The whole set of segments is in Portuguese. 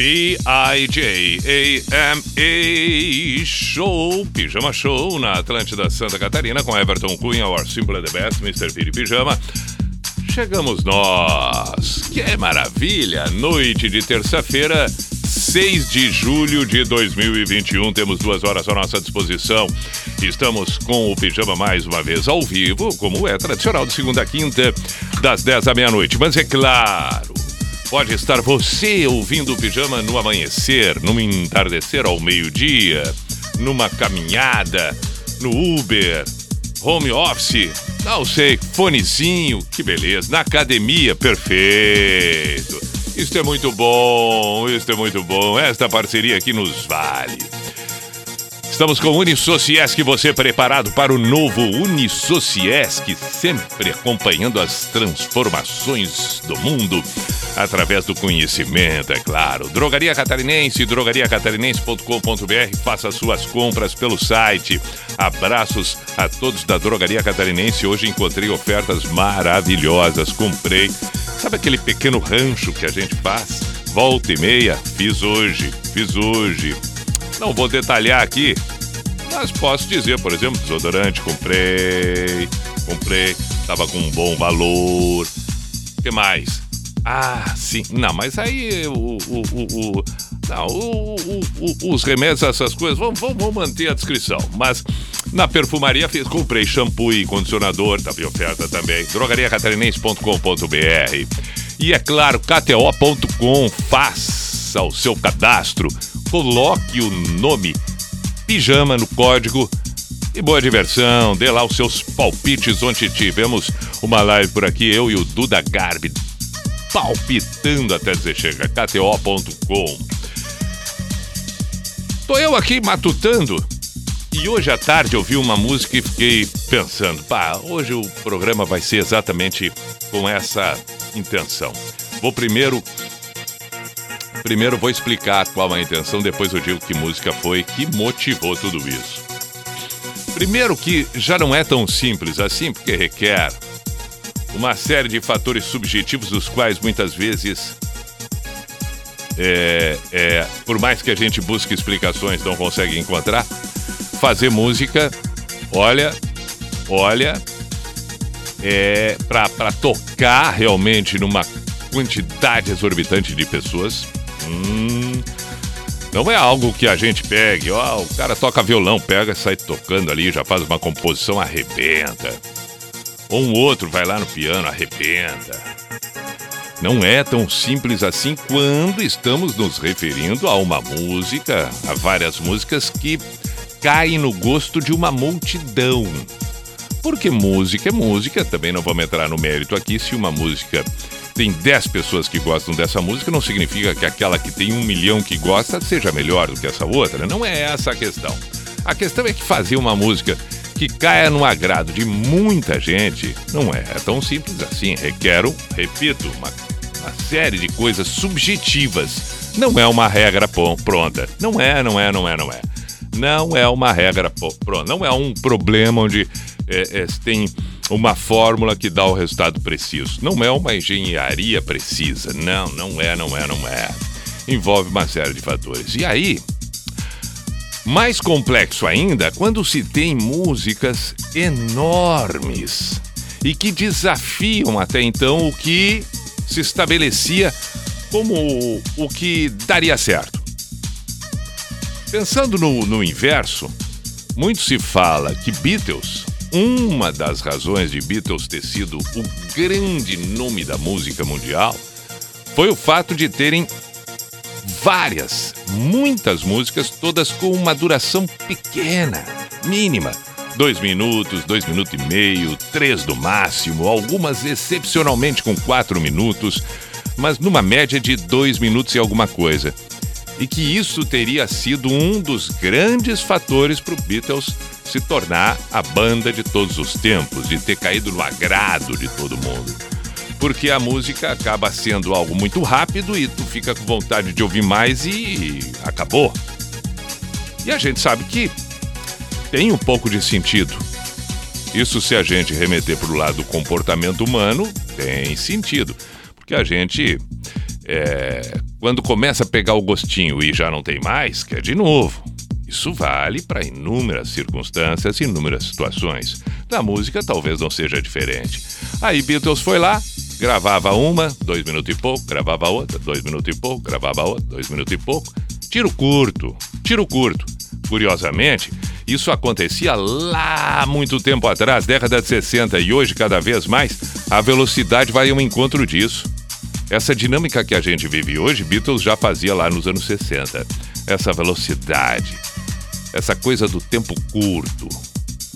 P-I-J-A-M-A Show, Pijama Show na Atlântida Santa Catarina com Everton Cunha, Our Simple the Best, Mr. Piri Pijama. Chegamos nós, que maravilha! Noite de terça-feira, 6 de julho de 2021, temos duas horas à nossa disposição. Estamos com o Pijama mais uma vez ao vivo, como é tradicional de segunda a quinta, das 10 à meia-noite. Mas é claro, pode estar você ouvindo o Pijama no amanhecer, no entardecer ao meio-dia, numa caminhada, no Uber, home office, não sei, fonezinho, que beleza, na academia, perfeito. Isto é muito bom, isto é muito bom. Esta parceria aqui nos vale. Estamos com o Unisociesc, você preparado para o novo Unisociesc, sempre acompanhando as transformações do mundo através do conhecimento, é claro. Drogaria Catarinense, drogariacatarinense.com.br, faça suas compras pelo site. Abraços a todos da Drogaria Catarinense. Hoje encontrei ofertas maravilhosas, comprei. Sabe aquele pequeno rancho que a gente faz? Volta e meia, fiz hoje, fiz hoje. Não vou detalhar aqui, mas posso dizer, por exemplo, desodorante, comprei, comprei, tava com um bom valor. O que mais? Ah, sim. Não, mas aí o. o, o, o não, o, o, os remédios, essas coisas, vamos, vamos, vamos, manter a descrição. Mas na perfumaria fiz, comprei shampoo e condicionador, tá em oferta também. drogariacatarinense.com.br. E é claro, KTO.com, faça o seu cadastro, coloque o nome pijama no código e boa diversão, dê lá os seus palpites. Ontem tivemos uma live por aqui, eu e o Duda Garbi, palpitando até dizer chega, KTO.com. Tô eu aqui matutando e hoje à tarde eu vi uma música e fiquei pensando, pá, hoje o programa vai ser exatamente com essa intenção. Vou primeiro Primeiro vou explicar qual a intenção, depois eu digo que música foi que motivou tudo isso. Primeiro que já não é tão simples assim, porque requer uma série de fatores subjetivos dos quais muitas vezes, é, é, por mais que a gente busque explicações, não consegue encontrar. Fazer música, olha, olha, é para tocar realmente numa quantidade exorbitante de pessoas. Hum, não é algo que a gente pegue, ó, o cara toca violão, pega, sai tocando ali, já faz uma composição, arrebenta. Ou um outro vai lá no piano, arrebenta. Não é tão simples assim quando estamos nos referindo a uma música, a várias músicas que caem no gosto de uma multidão. Porque música é música, também não vamos entrar no mérito aqui se uma música tem 10 pessoas que gostam dessa música, não significa que aquela que tem um milhão que gosta seja melhor do que essa outra. Não é essa a questão. A questão é que fazer uma música que caia no agrado de muita gente não é tão simples assim. Requer, repito, uma, uma série de coisas subjetivas. Não é uma regra pronta. Não é, não é, não é, não é. Não é uma regra pronta. Não é um problema onde é, é, tem uma fórmula que dá o resultado preciso. Não é uma engenharia precisa. Não, não é, não é, não é. Envolve uma série de fatores. E aí, mais complexo ainda quando se tem músicas enormes e que desafiam até então o que se estabelecia como o que daria certo. Pensando no, no inverso, muito se fala que Beatles uma das razões de Beatles ter sido o grande nome da música mundial foi o fato de terem várias, muitas músicas, todas com uma duração pequena, mínima, dois minutos, dois minutos e meio, três no máximo, algumas excepcionalmente com quatro minutos, mas numa média de dois minutos e alguma coisa. E que isso teria sido um dos grandes fatores para o Beatles se tornar a banda de todos os tempos, de ter caído no agrado de todo mundo. Porque a música acaba sendo algo muito rápido e tu fica com vontade de ouvir mais e acabou. E a gente sabe que tem um pouco de sentido. Isso se a gente remeter para o lado do comportamento humano, tem sentido. Porque a gente, é, quando começa a pegar o gostinho e já não tem mais, quer de novo. Isso vale para inúmeras circunstâncias, inúmeras situações. Na música talvez não seja diferente. Aí Beatles foi lá, gravava uma, dois minutos e pouco, gravava outra, dois minutos e pouco, gravava outra, dois minutos e pouco. Tiro curto, tiro curto. Curiosamente, isso acontecia lá muito tempo atrás, década de 60, e hoje, cada vez mais, a velocidade vai ao encontro disso. Essa dinâmica que a gente vive hoje, Beatles já fazia lá nos anos 60. Essa velocidade, essa coisa do tempo curto.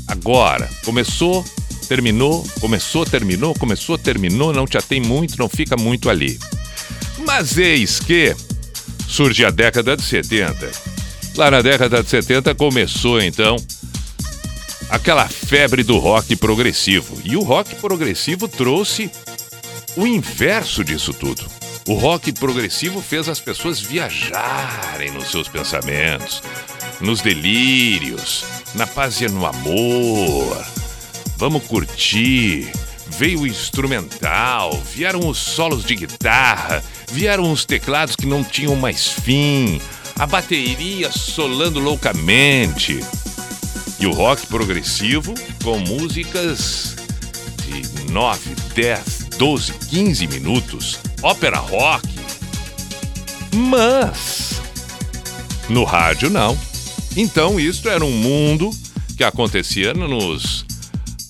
Agora, começou, terminou, começou, terminou, começou, terminou, não te atém muito, não fica muito ali. Mas eis que surge a década de 70. Lá na década de 70 começou então aquela febre do rock progressivo. E o rock progressivo trouxe o inverso disso tudo. O rock progressivo fez as pessoas viajarem nos seus pensamentos, nos delírios, na paz e no amor. Vamos curtir. Veio o instrumental, vieram os solos de guitarra, vieram os teclados que não tinham mais fim, a bateria solando loucamente. E o rock progressivo com músicas de 9, 10, 12, 15 minutos, ópera rock. Mas no rádio não. Então, isso era um mundo que acontecia nos,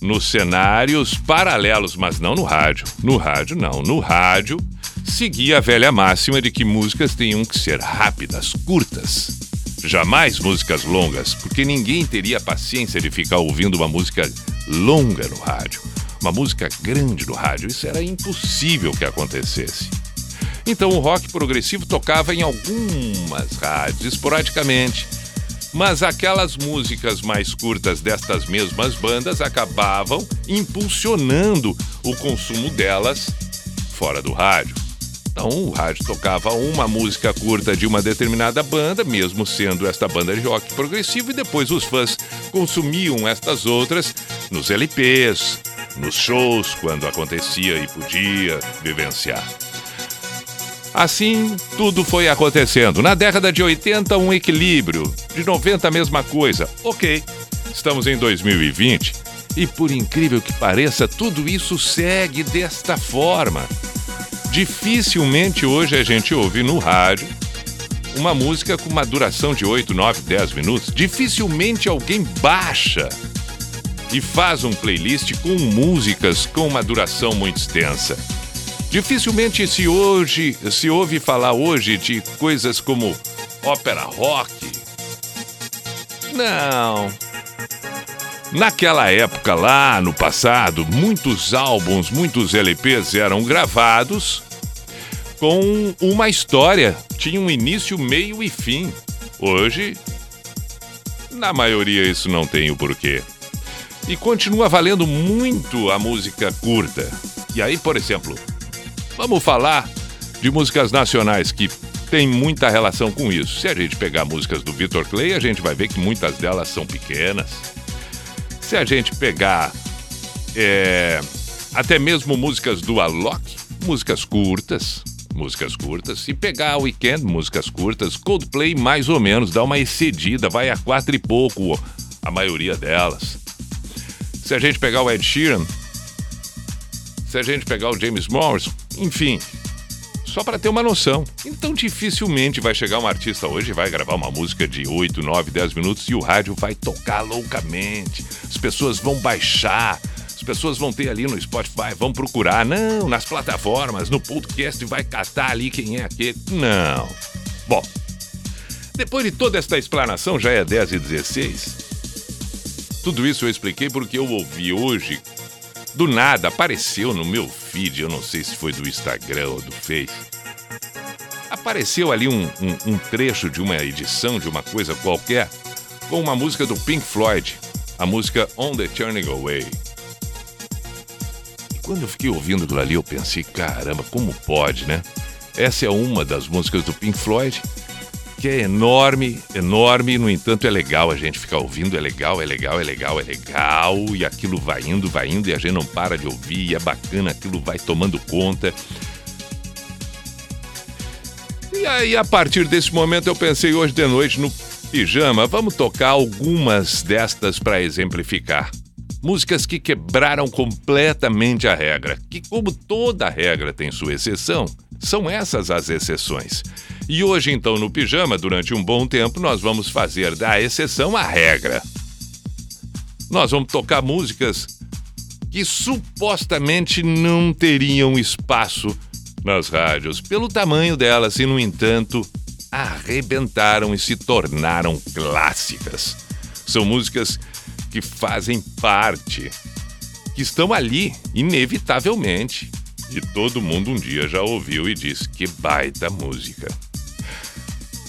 nos cenários paralelos, mas não no rádio. No rádio, não. No rádio, seguia a velha máxima de que músicas tinham que ser rápidas, curtas. Jamais músicas longas, porque ninguém teria paciência de ficar ouvindo uma música longa no rádio. Uma música grande no rádio, isso era impossível que acontecesse. Então o rock progressivo tocava em algumas rádios, esporadicamente mas aquelas músicas mais curtas destas mesmas bandas acabavam impulsionando o consumo delas fora do rádio. Então, o rádio tocava uma música curta de uma determinada banda, mesmo sendo esta banda de rock progressivo, e depois os fãs consumiam estas outras nos LPs, nos shows, quando acontecia e podia vivenciar. Assim, tudo foi acontecendo. Na década de 80, um equilíbrio. De 90, a mesma coisa. Ok, estamos em 2020 e, por incrível que pareça, tudo isso segue desta forma. Dificilmente hoje a gente ouve no rádio uma música com uma duração de 8, 9, 10 minutos. Dificilmente alguém baixa e faz um playlist com músicas com uma duração muito extensa. Dificilmente se hoje se ouve falar hoje de coisas como ópera rock. Não. Naquela época lá no passado, muitos álbuns, muitos LPs eram gravados com uma história, tinha um início, meio e fim. Hoje, na maioria isso não tem o porquê. E continua valendo muito a música curta. E aí, por exemplo, Vamos falar de músicas nacionais que tem muita relação com isso. Se a gente pegar músicas do Victor Clay, a gente vai ver que muitas delas são pequenas. Se a gente pegar é, até mesmo músicas do Alok, músicas curtas, músicas curtas. E pegar Weekend, músicas curtas, Coldplay mais ou menos, dá uma excedida, vai a quatro e pouco a maioria delas. Se a gente pegar o Ed Sheeran, se a gente pegar o James Morrison, enfim, só para ter uma noção. Então dificilmente vai chegar um artista hoje vai gravar uma música de 8, 9, 10 minutos e o rádio vai tocar loucamente. As pessoas vão baixar, as pessoas vão ter ali no Spotify, vão procurar. Não, nas plataformas, no podcast vai catar ali quem é aquele. Não. Bom, depois de toda esta explanação, já é 10 e 16. Tudo isso eu expliquei porque eu ouvi hoje. Do nada apareceu no meu feed, eu não sei se foi do Instagram ou do Face. Apareceu ali um, um, um trecho de uma edição de uma coisa qualquer com uma música do Pink Floyd, a música On the Turning Away. E quando eu fiquei ouvindo aquilo ali, eu pensei, caramba, como pode, né? Essa é uma das músicas do Pink Floyd que é enorme, enorme, no entanto é legal a gente ficar ouvindo, é legal, é legal, é legal, é legal, e aquilo vai indo, vai indo, e a gente não para de ouvir, e é bacana, aquilo vai tomando conta. E aí, a partir desse momento, eu pensei hoje de noite no pijama, vamos tocar algumas destas para exemplificar. Músicas que quebraram completamente a regra, que, como toda regra tem sua exceção, são essas as exceções. E hoje, então, no pijama, durante um bom tempo, nós vamos fazer da exceção a regra. Nós vamos tocar músicas que supostamente não teriam espaço nas rádios, pelo tamanho delas, e, no entanto, arrebentaram e se tornaram clássicas. São músicas que fazem parte, que estão ali, inevitavelmente. E todo mundo um dia já ouviu e disse que baita música.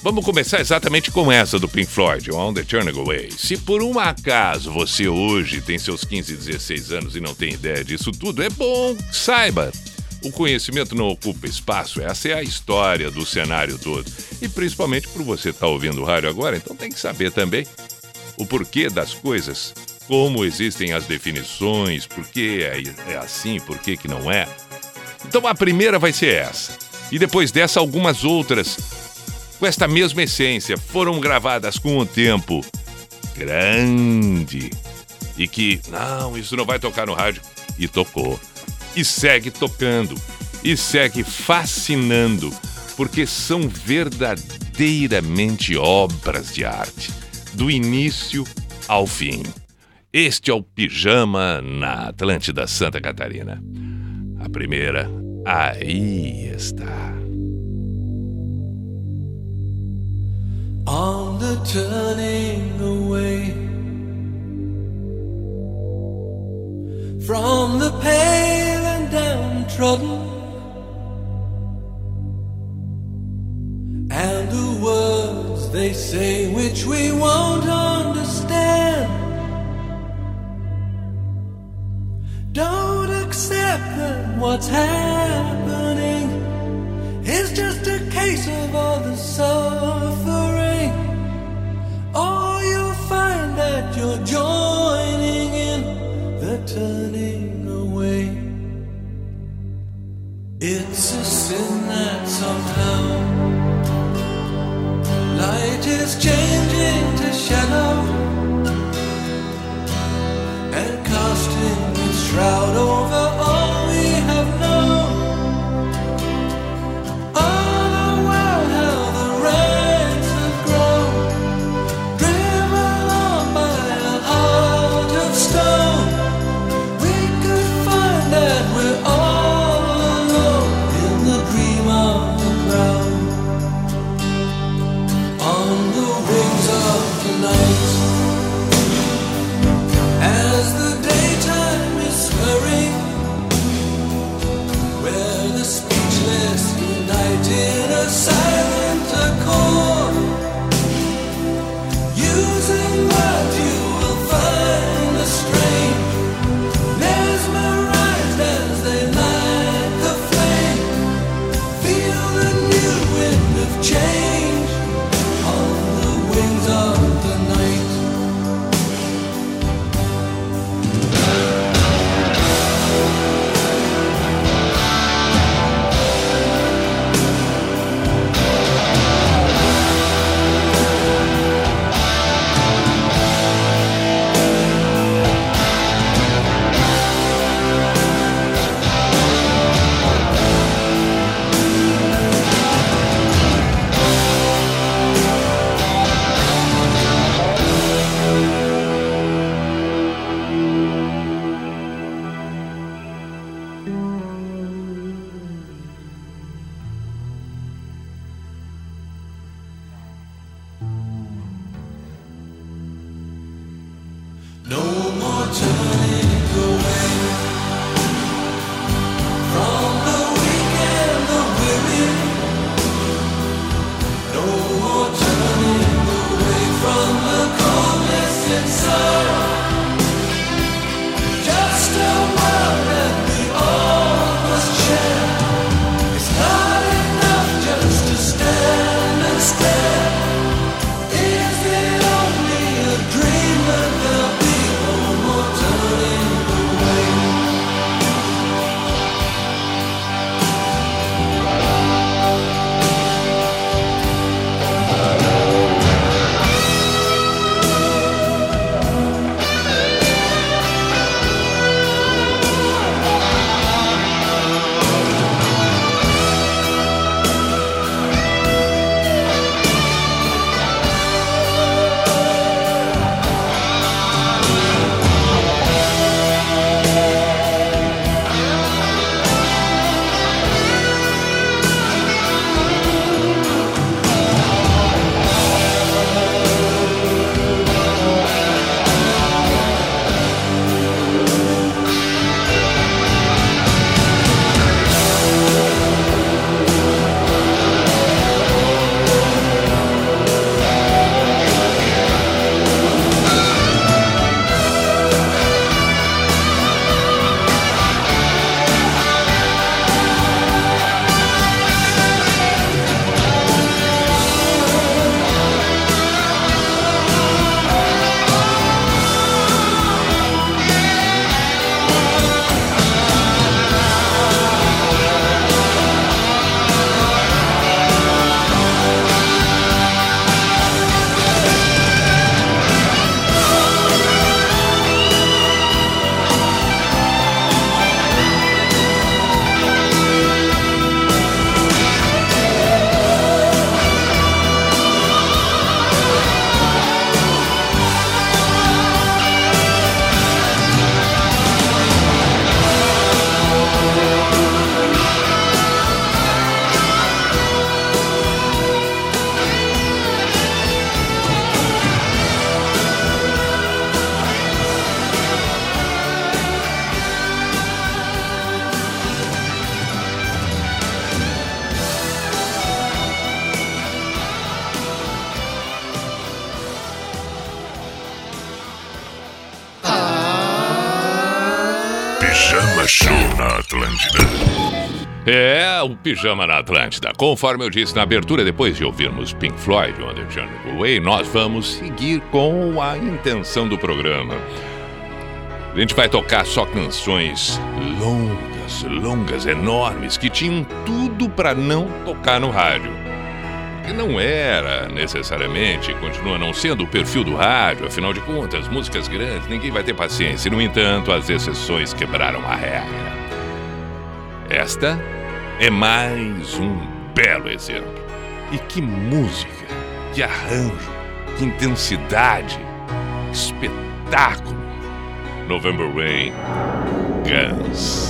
Vamos começar exatamente com essa do Pink Floyd, On the Turning Away. Se por um acaso você hoje tem seus 15, 16 anos e não tem ideia disso tudo, é bom saiba. O conhecimento não ocupa espaço, essa é a história do cenário todo. E principalmente por você estar tá ouvindo o rádio agora, então tem que saber também o porquê das coisas, como existem as definições, por que é, é assim, por que, que não é. Então a primeira vai ser essa. E depois dessa, algumas outras com esta mesma essência, foram gravadas com um tempo grande e que, não, isso não vai tocar no rádio. E tocou. E segue tocando. E segue fascinando, porque são verdadeiramente obras de arte, do início ao fim. Este é o Pijama na Atlântida Santa Catarina. A primeira, aí está. On the turning away from the pale and downtrodden and the words they say which we won't understand. Don't accept that what's happening is just a case of all the suffering. You're joining in the turning away. It's a sin that somehow light is changing to shadow and casting its shroud over Pijama na Atlântida. Conforme eu disse na abertura, depois de ouvirmos Pink Floyd, On The Journey Away, nós vamos seguir com a intenção do programa. A gente vai tocar só canções longas, longas, enormes, que tinham tudo para não tocar no rádio. Que não era necessariamente, continua não sendo o perfil do rádio, afinal de contas, músicas grandes, ninguém vai ter paciência. No entanto, as exceções quebraram a regra. Esta é mais um belo exemplo. E que música, que arranjo, que intensidade, espetáculo. November Rain, Guns.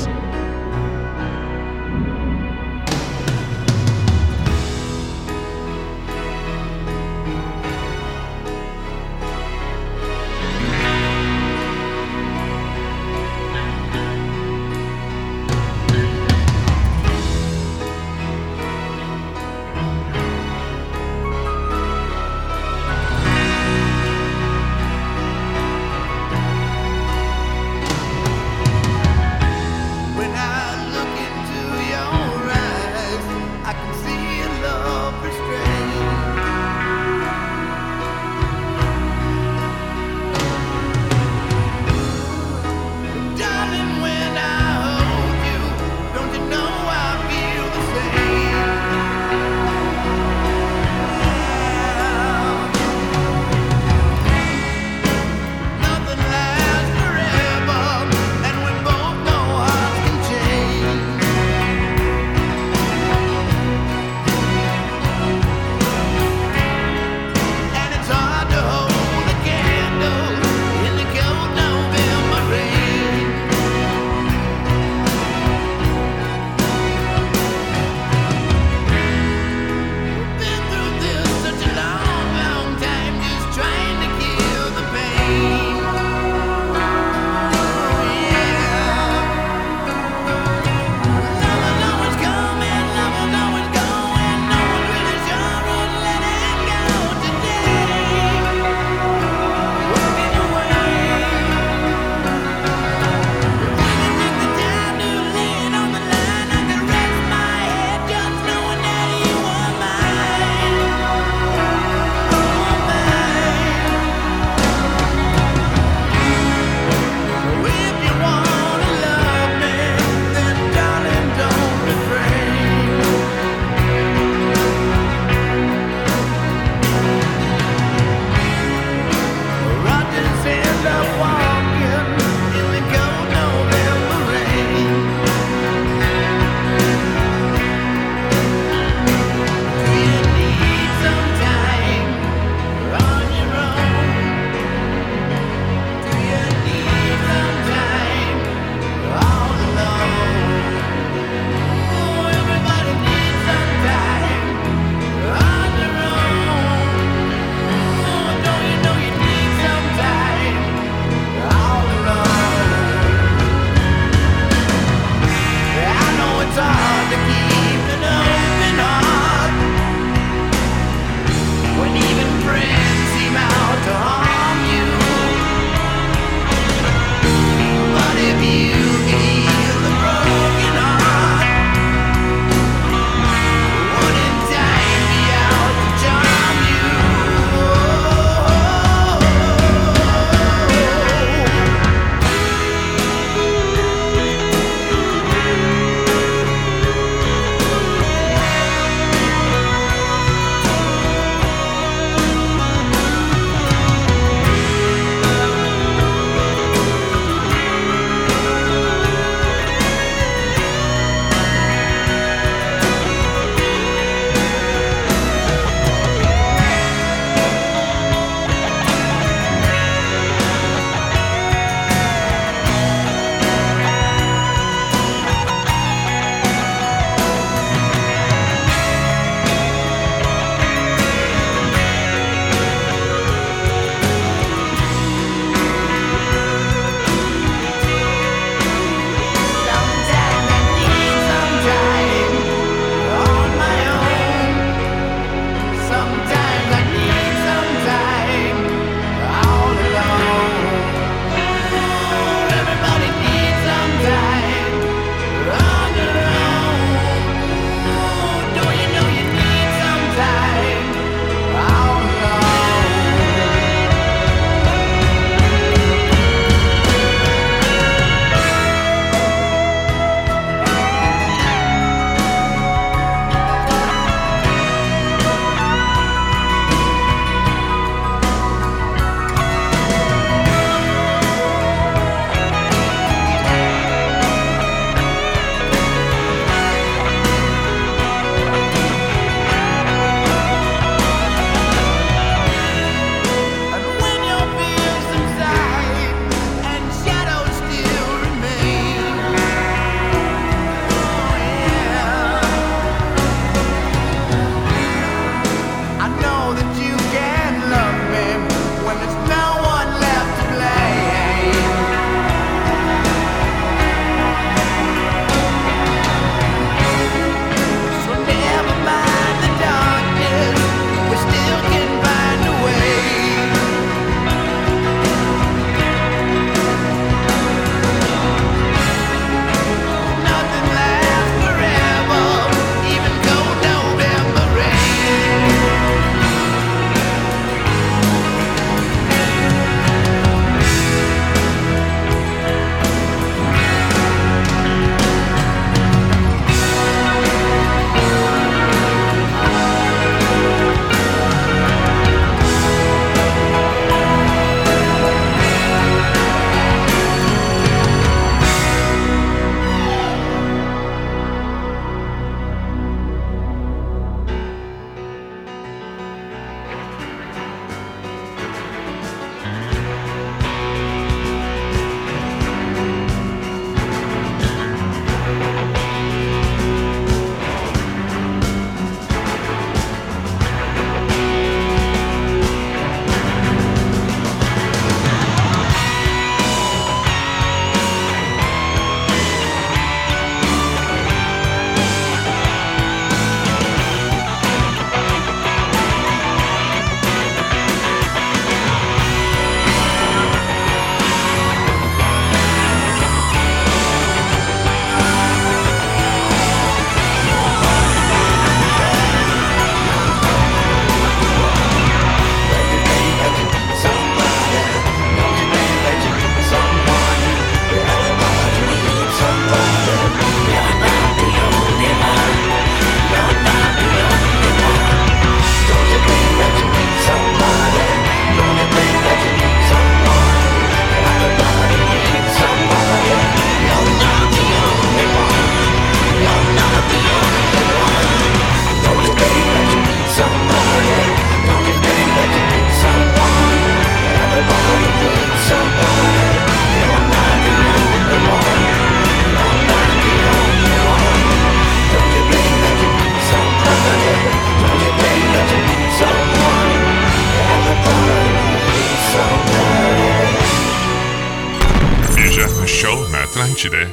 Né?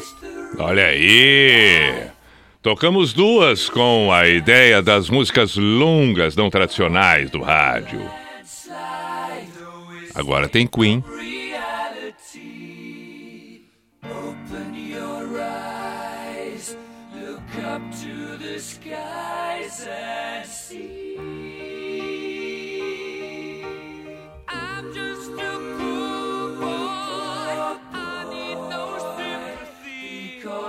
Olha aí! Tocamos duas com a ideia das músicas longas não tradicionais do rádio. Agora tem Queen. Open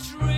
dream.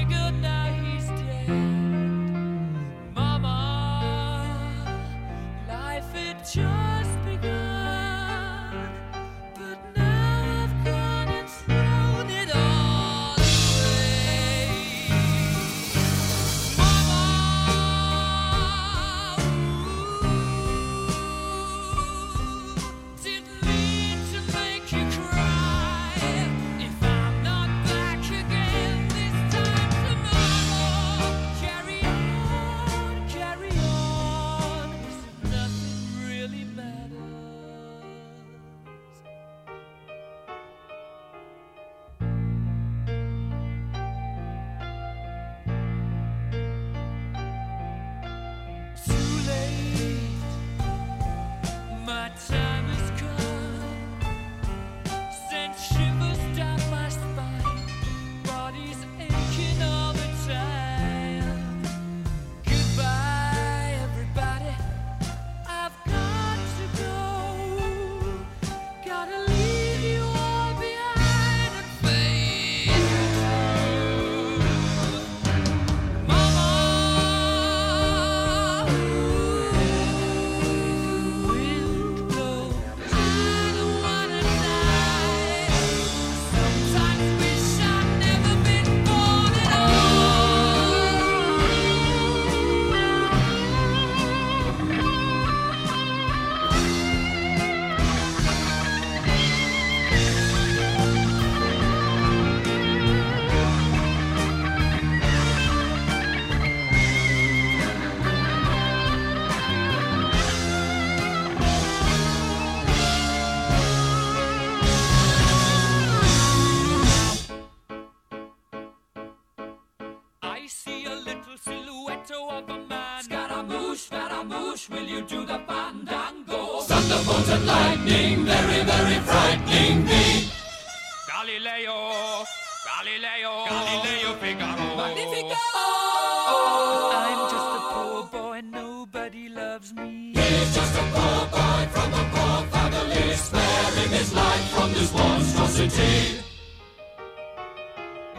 Monstrosity.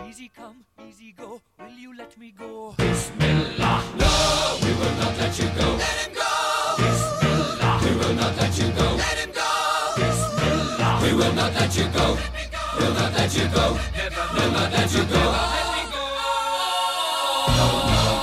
Easy come, easy go. Will you let me go? Bismillah. No, we will not let you go. Let him go. Bismillah. We will not let you go. Let him go. Bismillah. We will not let you go. We'll not let you go. Never, we'll not let you go. Oh,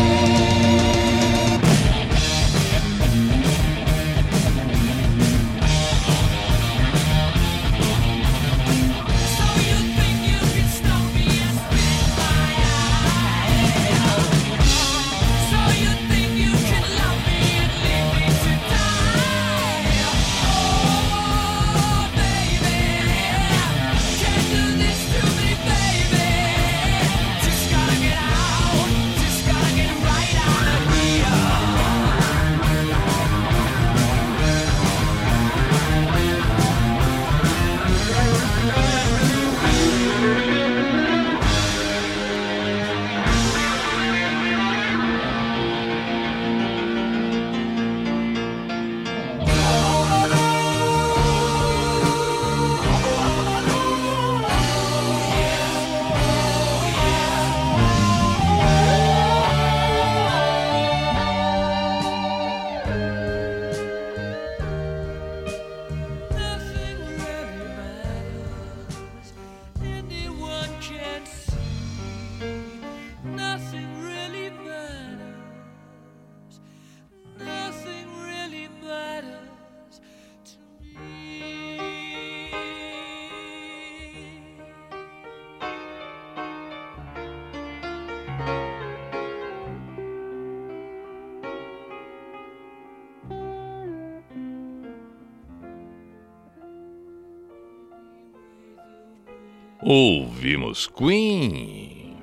Ouvimos Queen.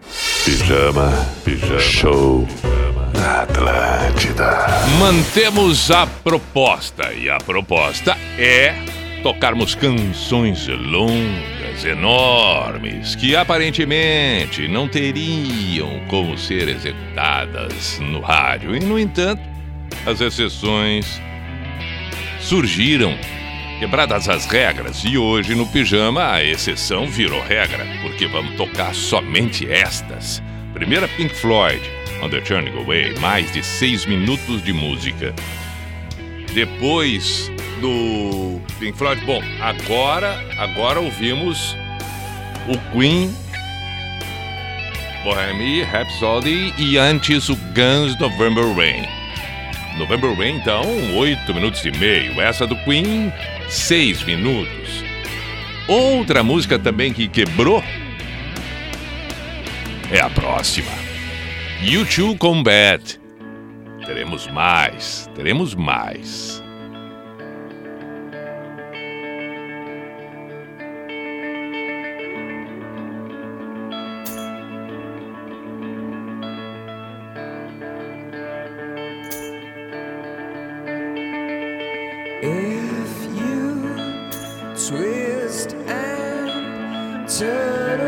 Pijama, pijama, show na Atlântida. Mantemos a proposta e a proposta é tocarmos canções longas, enormes, que aparentemente não teriam como ser executadas no rádio. E, no entanto, as exceções surgiram quebradas as regras e hoje no pijama a exceção virou regra, porque vamos tocar somente estas. Primeira Pink Floyd, On the Turning Away, mais de seis minutos de música. Depois do Pink Floyd, bom, agora, agora ouvimos o Queen, Bohemian Rhapsody e antes o Guns November Rain. November Rain, então, oito minutos e meio. Essa do Queen, seis minutos. Outra música também que quebrou é a próxima. YouTube Combat. Teremos mais, teremos mais. twist and turn.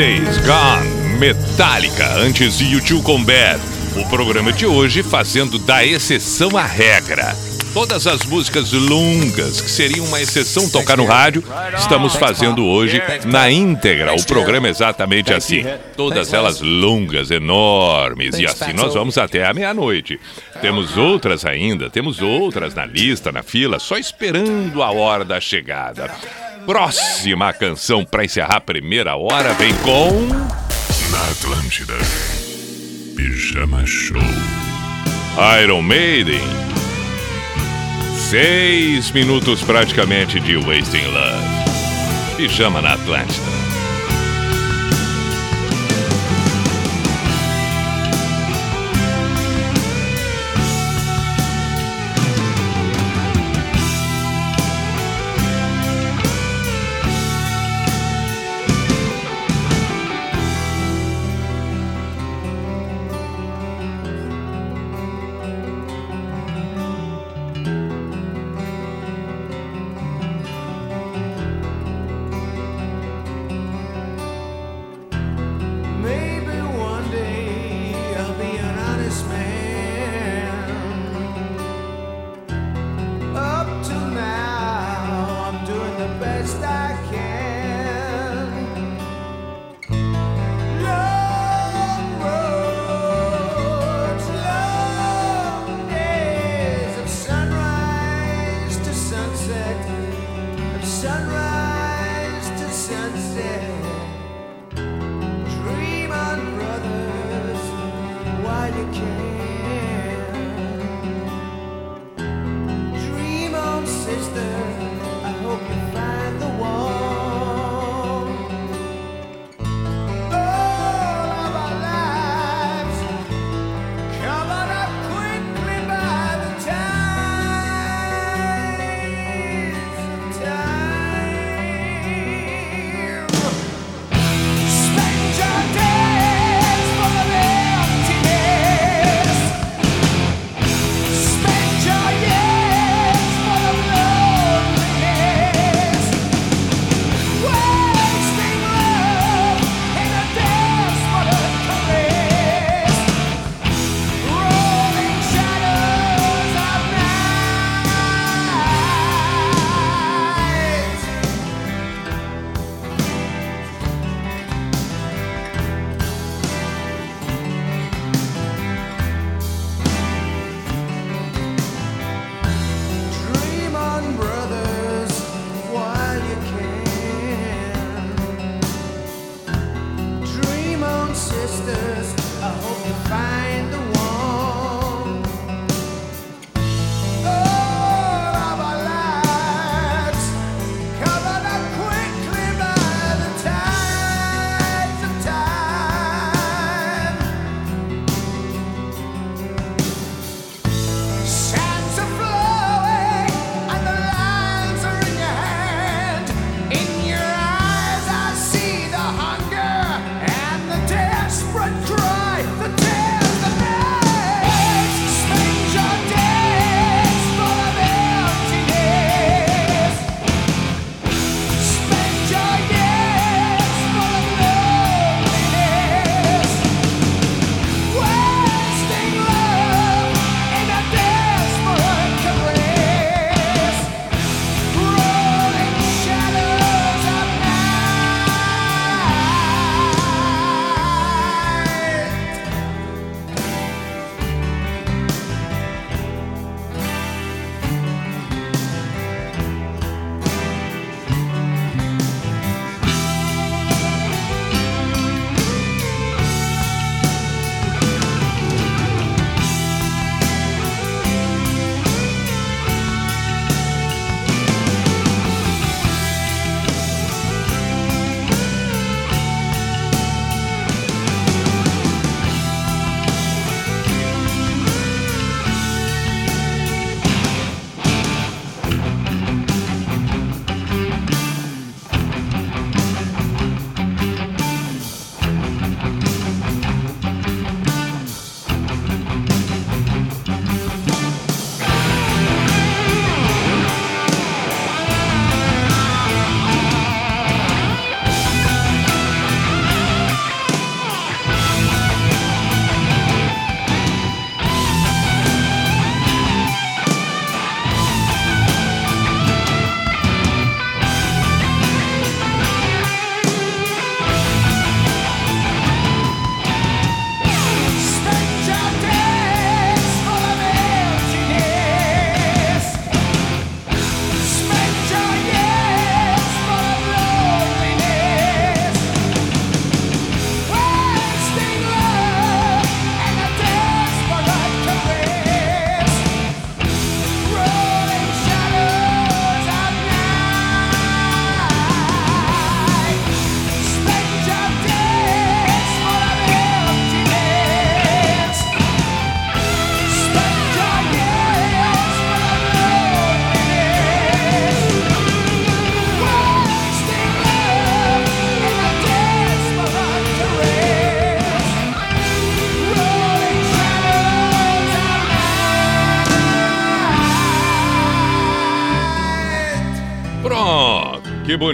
Tuesdays Gone, Metallica, antes de YouTube com Bad. O programa de hoje fazendo da exceção a regra. Todas as músicas longas, que seriam uma exceção tocar no rádio, estamos fazendo hoje na íntegra. O programa é exatamente assim. Todas elas longas, enormes. E assim nós vamos até a meia-noite. Temos outras ainda, temos outras na lista, na fila, só esperando a hora da chegada. Próxima canção para encerrar a primeira hora vem com. Na Atlântida. Pijama Show. Iron Maiden. Seis minutos praticamente de Wasting Love. Pijama na Atlântida.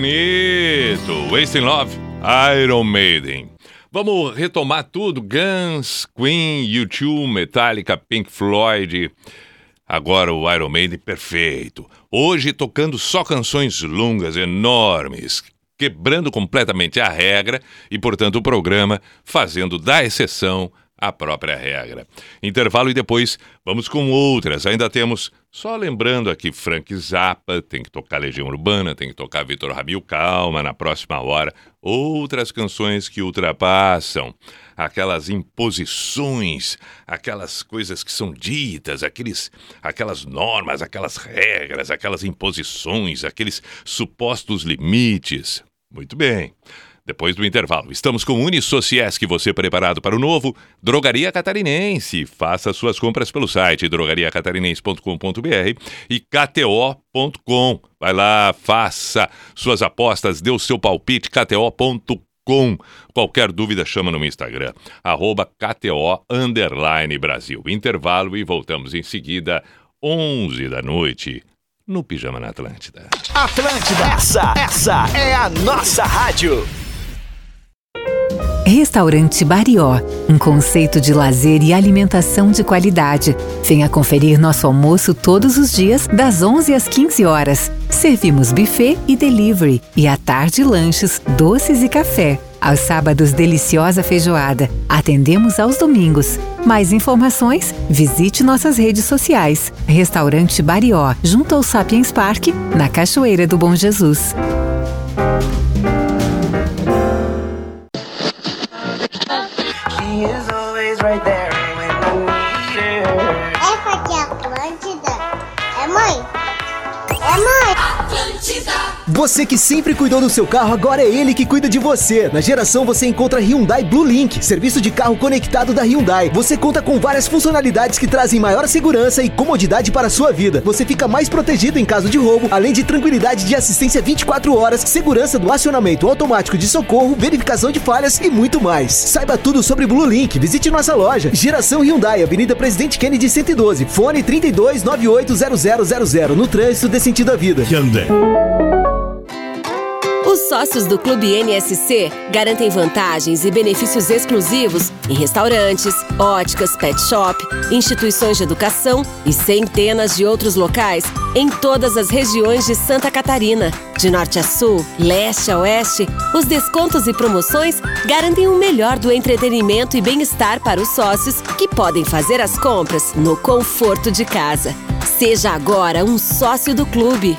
Bonito! Wasting Love, Iron Maiden. Vamos retomar tudo: Guns, Queen, U2, Metallica, Pink Floyd. Agora o Iron Maiden perfeito. Hoje tocando só canções longas, enormes, quebrando completamente a regra e, portanto, o programa fazendo da exceção a própria regra. Intervalo e depois vamos com outras. Ainda temos, só lembrando aqui, Frank Zappa, tem que tocar Legião Urbana, tem que tocar Vitor Ramil, calma, na próxima hora. Outras canções que ultrapassam aquelas imposições, aquelas coisas que são ditas, aqueles, aquelas normas, aquelas regras, aquelas imposições, aqueles supostos limites. Muito bem. Depois do intervalo, estamos com Unisociesc, você preparado para o novo Drogaria Catarinense. Faça suas compras pelo site drogariacatarinense.com.br e kto.com. Vai lá, faça suas apostas, dê o seu palpite, kto.com. Qualquer dúvida, chama no Instagram, arroba KTO Brasil. Intervalo e voltamos em seguida, 11 da noite, no Pijama na Atlântida. Atlântida, essa, essa é a nossa rádio. Restaurante Barió, um conceito de lazer e alimentação de qualidade. Venha conferir nosso almoço todos os dias, das 11 às 15 horas. Servimos buffet e delivery, e à tarde lanches, doces e café. Aos sábados, deliciosa feijoada. Atendemos aos domingos. Mais informações? Visite nossas redes sociais. Restaurante Barió, junto ao Sapiens Park, na Cachoeira do Bom Jesus. Is always right there Você que sempre cuidou do seu carro, agora é ele que cuida de você. Na geração você encontra Hyundai Blue Link, serviço de carro conectado da Hyundai. Você conta com várias funcionalidades que trazem maior segurança e comodidade para a sua vida. Você fica mais protegido em caso de roubo, além de tranquilidade de assistência 24 horas, segurança do acionamento automático de socorro, verificação de falhas e muito mais. Saiba tudo sobre Blue Link. Visite nossa loja. Geração Hyundai, Avenida Presidente Kennedy 112, fone 32 980000. No trânsito dê sentido à vida. Hyundai. Os sócios do Clube NSC garantem vantagens e benefícios exclusivos em restaurantes, óticas, pet shop, instituições de educação e centenas de outros locais em todas as regiões de Santa Catarina. De norte a sul, leste a oeste, os descontos e promoções garantem o melhor do entretenimento e bem-estar para os sócios que podem fazer as compras no conforto de casa. Seja agora um sócio do clube.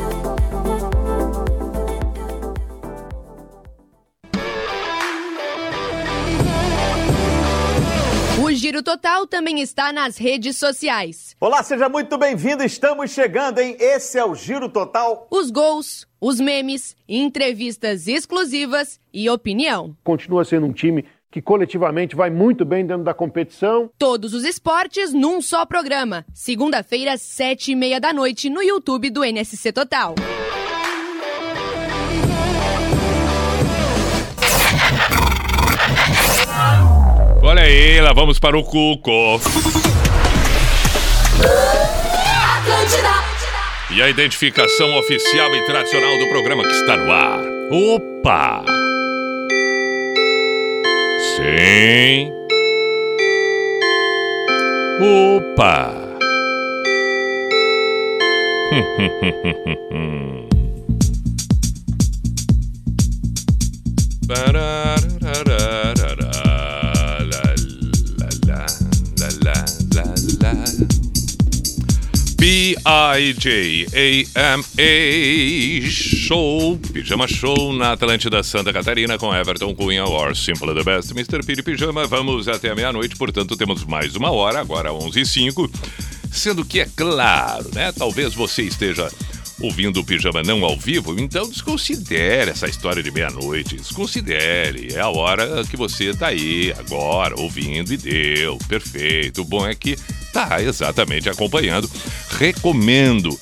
Giro Total também está nas redes sociais. Olá, seja muito bem-vindo. Estamos chegando, hein? Esse é o Giro Total. Os gols, os memes, entrevistas exclusivas e opinião. Continua sendo um time que coletivamente vai muito bem dentro da competição. Todos os esportes num só programa. Segunda-feira, sete e meia da noite, no YouTube do NSC Total. Olha aí, lá vamos para o Cuco. E a identificação oficial e tradicional do programa que está no ar. Opa! Sim. Opa! B-I-J-A-M-A Show, Pijama Show na Atlântida Santa Catarina com Everton Cunha, or Simple the Best, Mr. Piri Pijama. Vamos até a meia-noite, portanto temos mais uma hora, agora 11 h 05 Sendo que é claro, né? Talvez você esteja ouvindo o Pijama não ao vivo, então desconsidere essa história de meia-noite. Desconsidere. É a hora que você tá aí agora, ouvindo e deu. Perfeito. O bom é que tá exatamente acompanhando. Recomendo.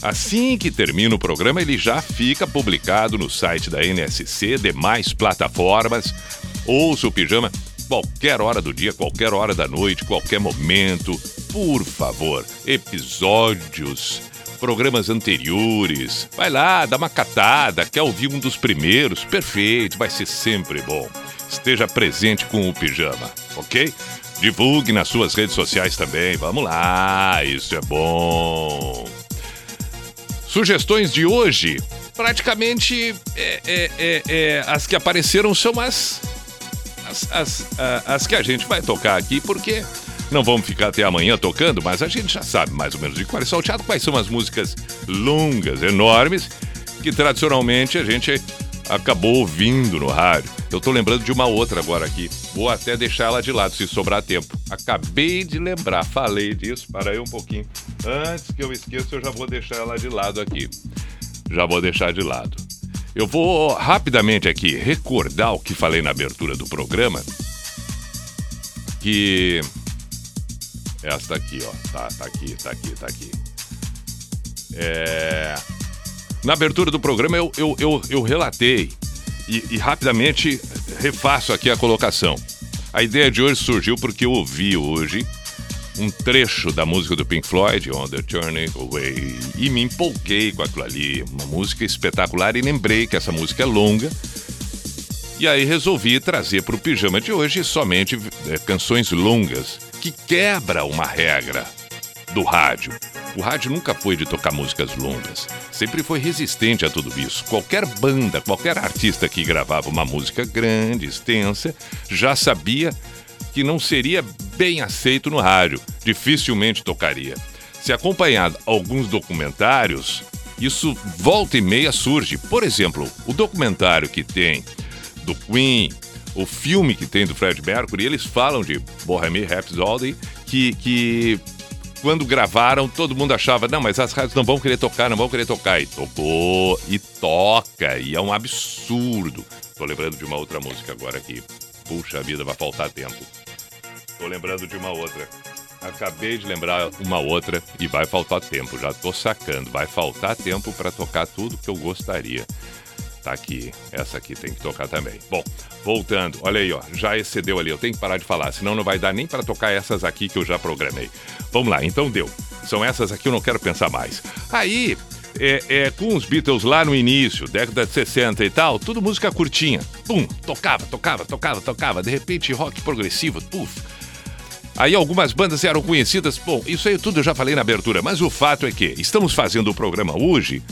Assim que termina o programa, ele já fica publicado no site da NSC, demais plataformas. Ouça o Pijama qualquer hora do dia, qualquer hora da noite, qualquer momento. Por favor, episódios, programas anteriores. Vai lá, dá uma catada, quer ouvir um dos primeiros? Perfeito, vai ser sempre bom. Esteja presente com o pijama, ok? Divulgue nas suas redes sociais também. Vamos lá, isso é bom. Sugestões de hoje, praticamente é, é, é, é, as que apareceram são as as, as, as que a gente vai tocar aqui, porque não vamos ficar até amanhã tocando, mas a gente já sabe mais ou menos de qual é salteado, quais são as músicas longas, enormes, que tradicionalmente a gente acabou ouvindo no rádio. Eu tô lembrando de uma outra agora aqui. Vou até deixar ela de lado, se sobrar tempo. Acabei de lembrar, falei disso, para aí um pouquinho. Antes que eu esqueça, eu já vou deixar ela de lado aqui. Já vou deixar de lado. Eu vou rapidamente aqui recordar o que falei na abertura do programa. Que. Esta aqui, ó. Tá, tá aqui, tá aqui, tá aqui. É... Na abertura do programa eu, eu, eu, eu relatei e, e rapidamente refaço aqui a colocação. A ideia de hoje surgiu porque eu ouvi hoje um trecho da música do Pink Floyd, On the Journey Away, e me empolguei com aquilo ali. Uma música espetacular e lembrei que essa música é longa. E aí resolvi trazer para o pijama de hoje somente é, canções longas, que quebra uma regra do rádio. O rádio nunca foi de tocar músicas longas, sempre foi resistente a tudo isso. Qualquer banda, qualquer artista que gravava uma música grande, extensa, já sabia que não seria bem aceito no rádio, dificilmente tocaria. Se acompanhar alguns documentários, isso volta e meia surge. Por exemplo, o documentário que tem do Queen, o filme que tem do Fred Mercury, eles falam de Bohemian Rhapsody, que, que quando gravaram, todo mundo achava, não, mas as rádios não vão querer tocar, não vão querer tocar. E tocou, e toca, e é um absurdo. Tô lembrando de uma outra música agora aqui. Puxa vida, vai faltar tempo. Tô lembrando de uma outra. Acabei de lembrar uma outra e vai faltar tempo. Já tô sacando. Vai faltar tempo para tocar tudo que eu gostaria. Tá aqui. Essa aqui tem que tocar também. Bom, voltando. Olha aí, ó. Já excedeu ali. Eu tenho que parar de falar, senão não vai dar nem para tocar essas aqui que eu já programei. Vamos lá. Então deu. São essas aqui, eu não quero pensar mais. Aí, é, é, com os Beatles lá no início, década de 60 e tal, tudo música curtinha. Pum, tocava, tocava, tocava, tocava. De repente, rock progressivo, puf. Aí algumas bandas eram conhecidas. Bom, isso aí tudo eu já falei na abertura, mas o fato é que estamos fazendo o programa hoje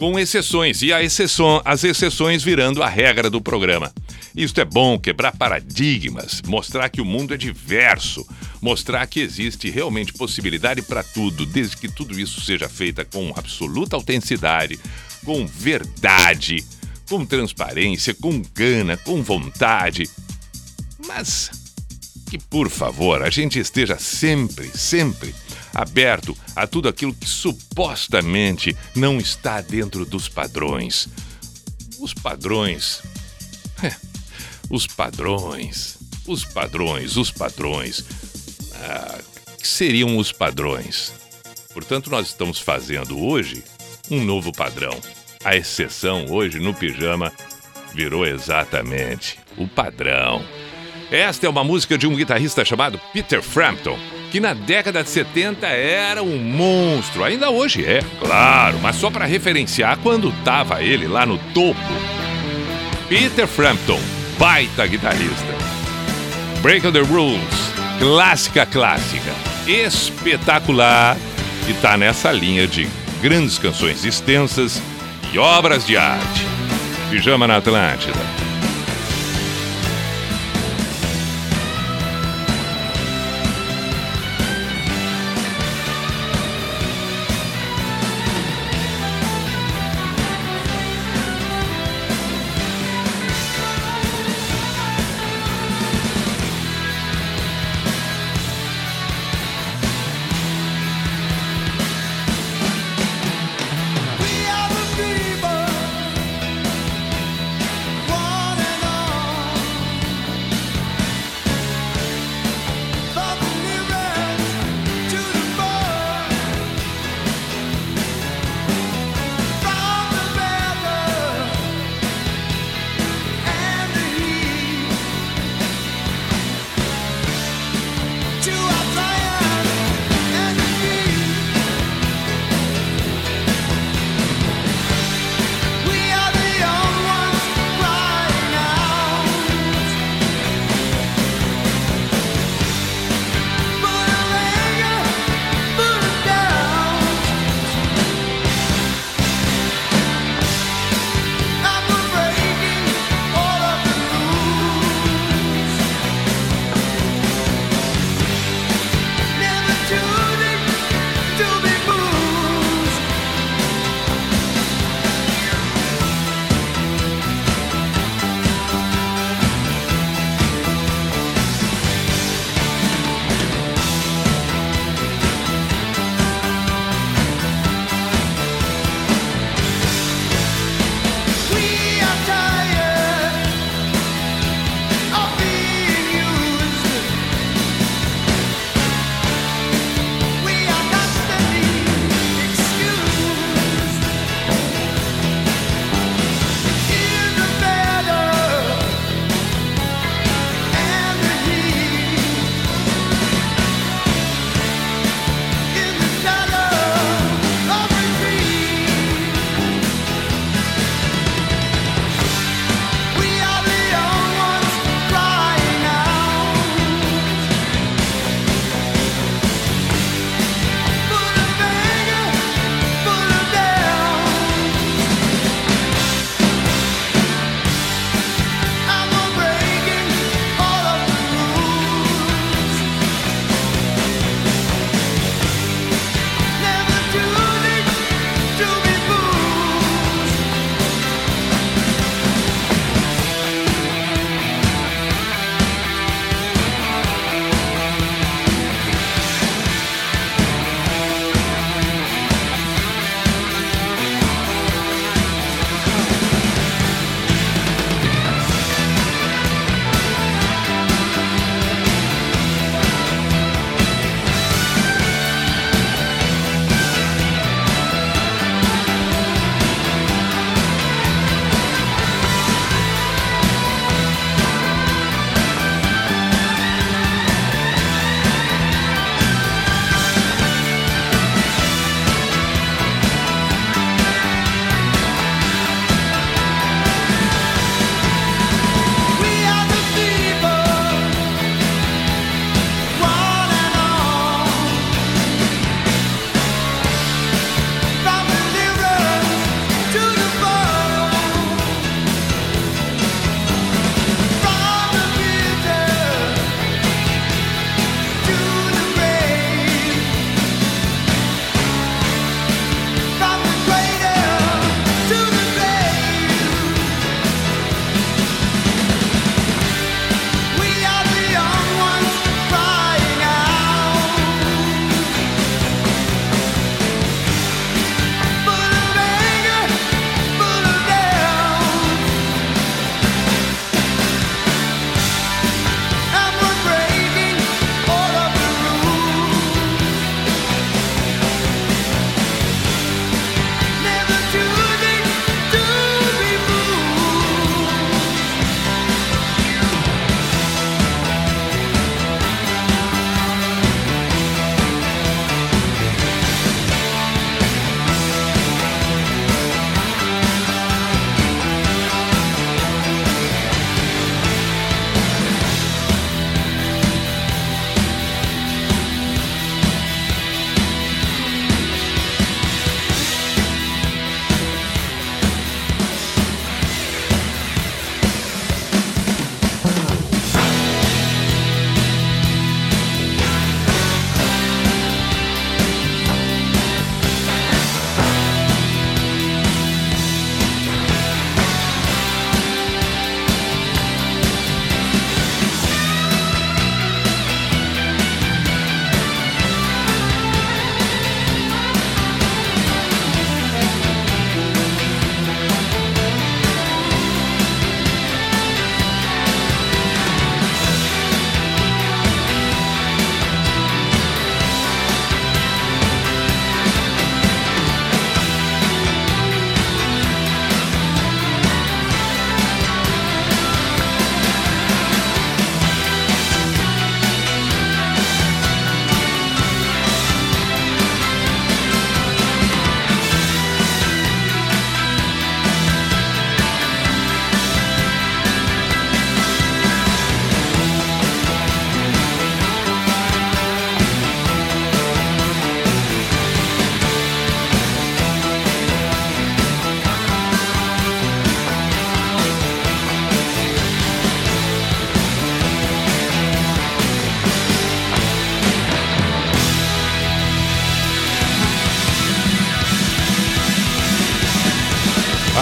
com exceções, e a exceção, as exceções virando a regra do programa. Isto é bom, quebrar paradigmas, mostrar que o mundo é diverso, mostrar que existe realmente possibilidade para tudo, desde que tudo isso seja feito com absoluta autenticidade, com verdade, com transparência, com gana, com vontade. Mas que, por favor, a gente esteja sempre, sempre aberto a tudo aquilo que supostamente não está dentro dos padrões. Os padrões. É, os padrões. Os padrões, os padrões. Ah, que seriam os padrões? Portanto, nós estamos fazendo hoje um novo padrão. A exceção hoje no pijama virou exatamente o padrão. Esta é uma música de um guitarrista chamado Peter Frampton, que na década de 70 era um monstro. Ainda hoje é, claro, mas só para referenciar quando tava ele lá no topo. Peter Frampton, baita guitarrista. Break the Rules, clássica clássica, espetacular e tá nessa linha de grandes canções extensas e obras de arte. Pijama na Atlântida.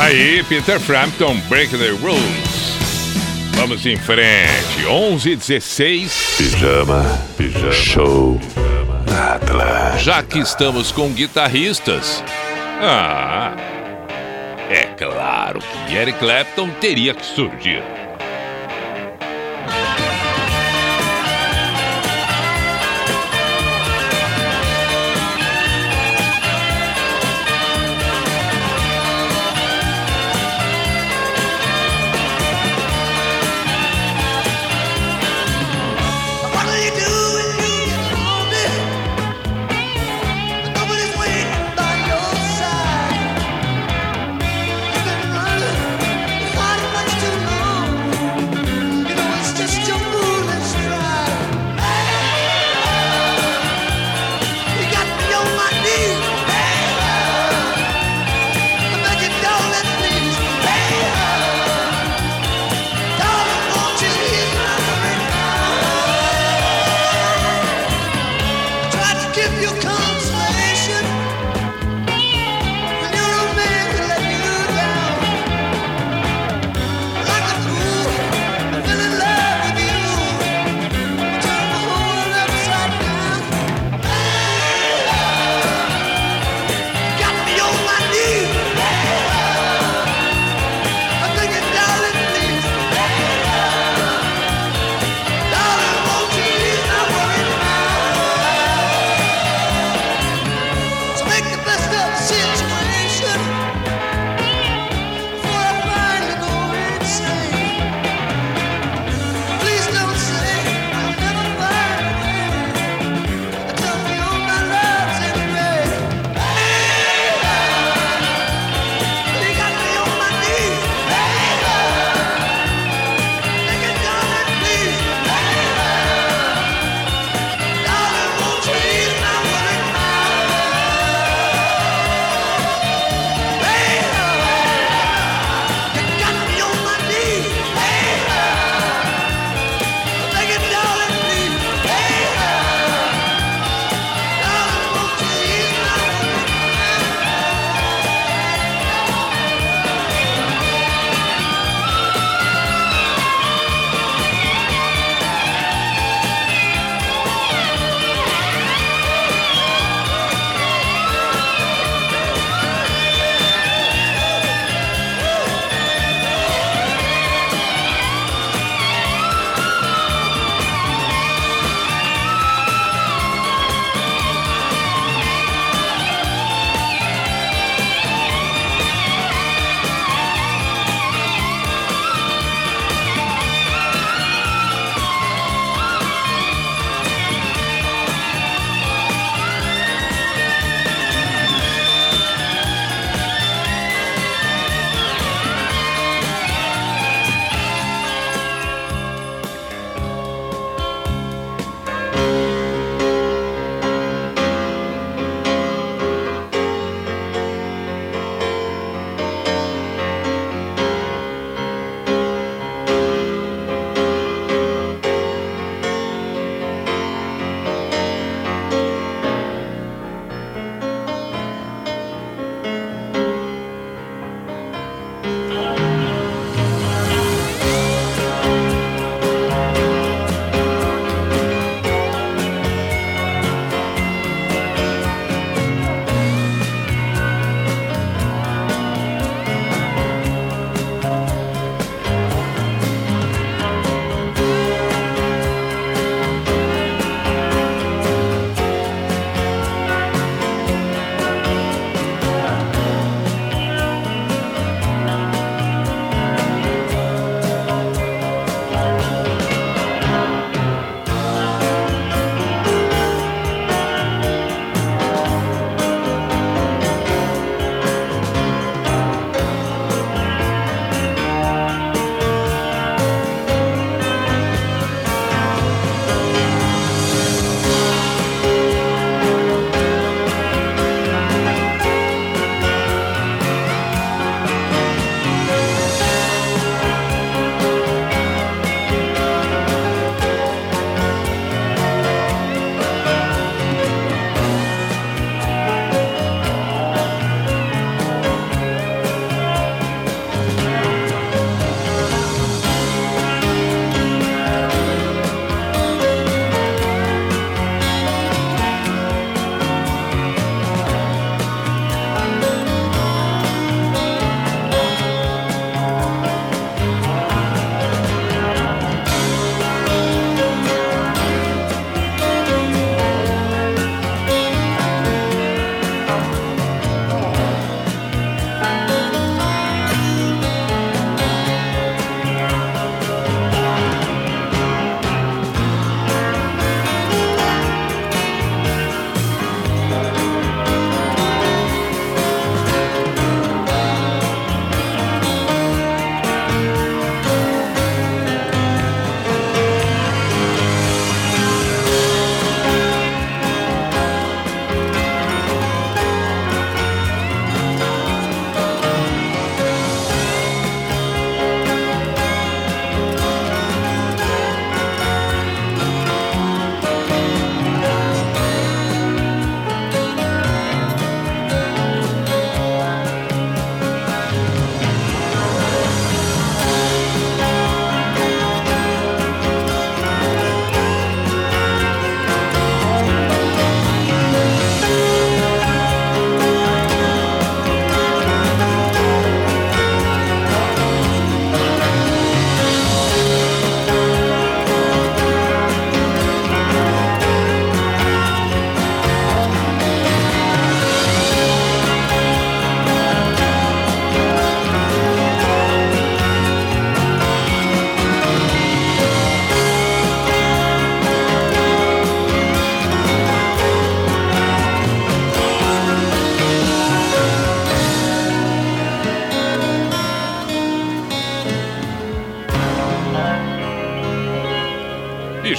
aí, Peter Frampton, Break the Rules. Vamos em frente, 11h16. Pijama, pijama, show, Atlas. Já que estamos com guitarristas, ah, é claro que Eric Clapton teria que surgir.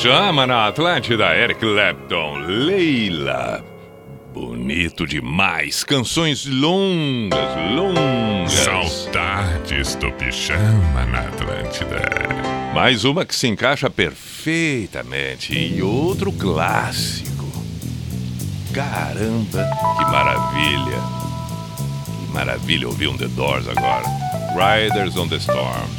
Pijama na Atlântida, Eric Clapton, Leila. Bonito demais, canções longas, longas. Saudades do pijama na Atlântida. Mais uma que se encaixa perfeitamente e outro clássico. Caramba, que maravilha. Que maravilha ouvir um The Doors agora. Riders on the Storms.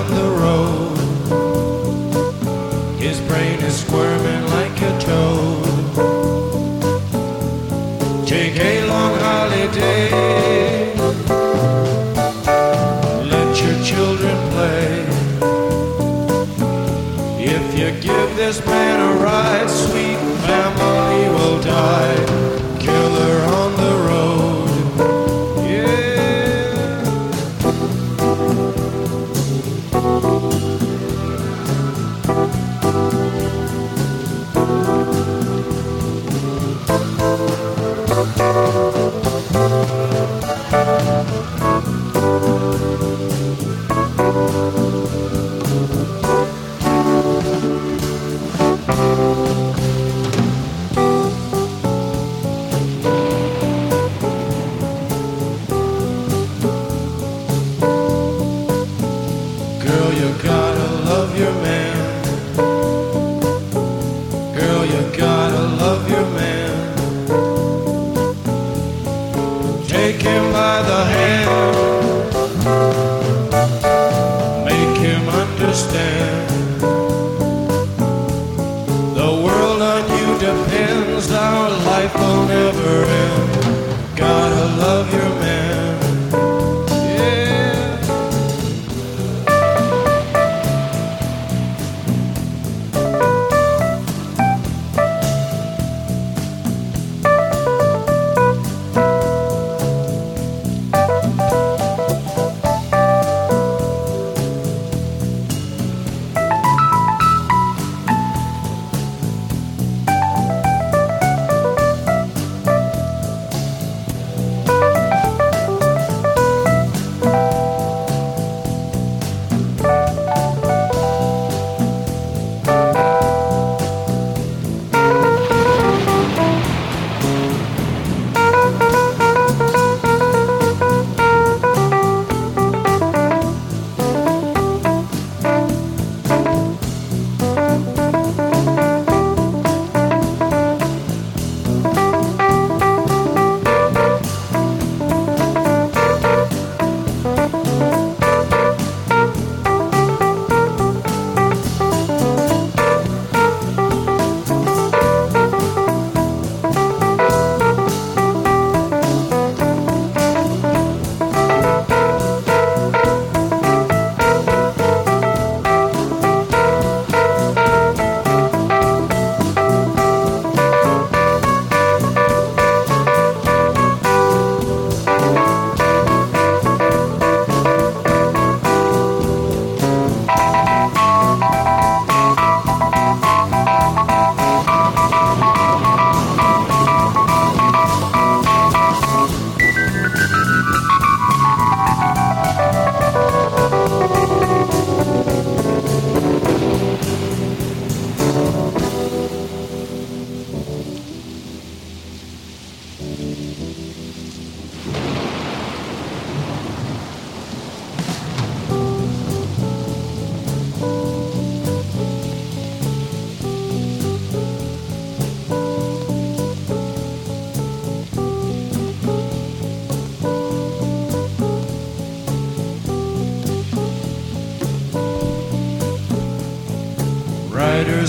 this man a ride, sweet family will die.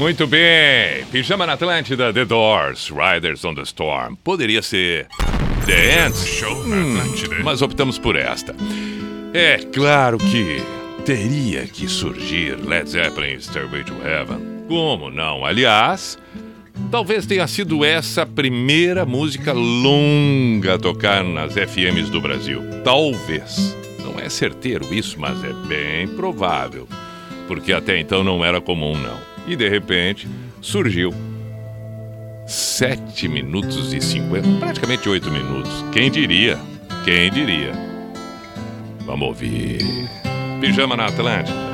Muito bem. Pijama na Atlântida, The Doors, Riders on the Storm. Poderia ser The Ants, Show na Hum, Atlântida. mas optamos por esta. É claro que teria que surgir Led Zeppelin Stairway to Heaven. Como não? Aliás, talvez tenha sido essa a primeira música longa a tocar nas FMs do Brasil. Talvez. Não é certeiro isso, mas é bem provável. Porque até então não era comum, não. E de repente surgiu 7 minutos e 50, praticamente 8 minutos. Quem diria? Quem diria? Vamos ouvir. Pijama na Atlântida.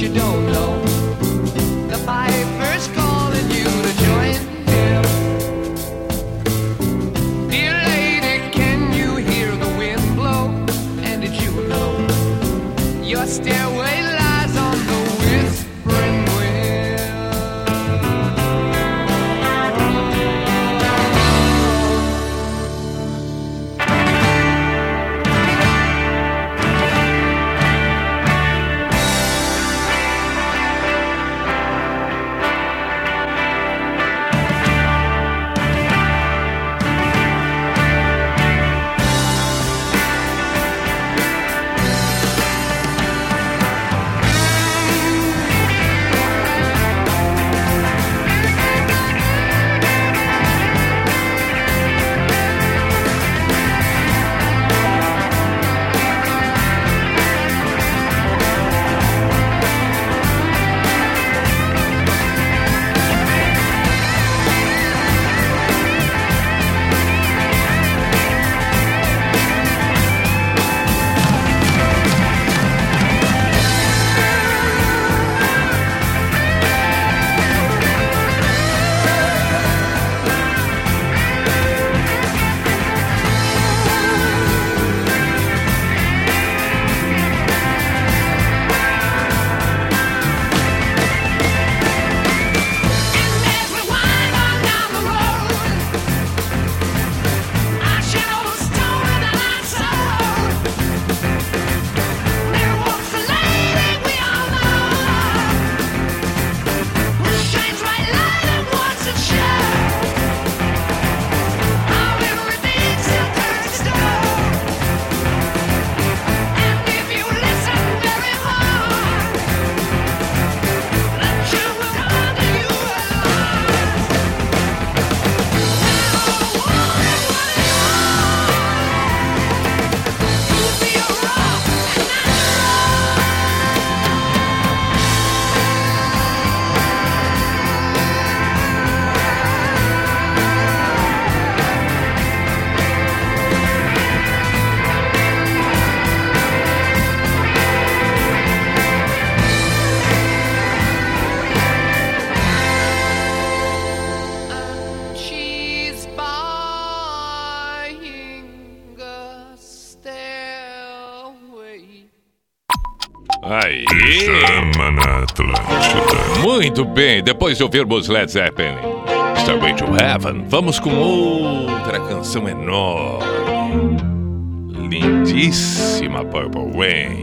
you don't. Muito bem, depois de ouvirmos Led Zeppelin, Starway to Heaven, vamos com outra canção enorme. Lindíssima Purple Rain.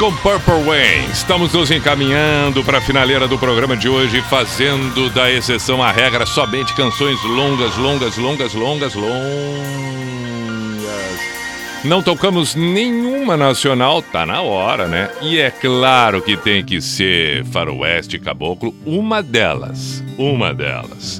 Com Purple Rain. Estamos nos encaminhando para a finaleira do programa de hoje, fazendo da exceção à regra somente canções longas, longas, longas, longas, longas. Não tocamos nenhuma nacional, tá na hora, né? E é claro que tem que ser Faroeste Caboclo, uma delas. Uma delas.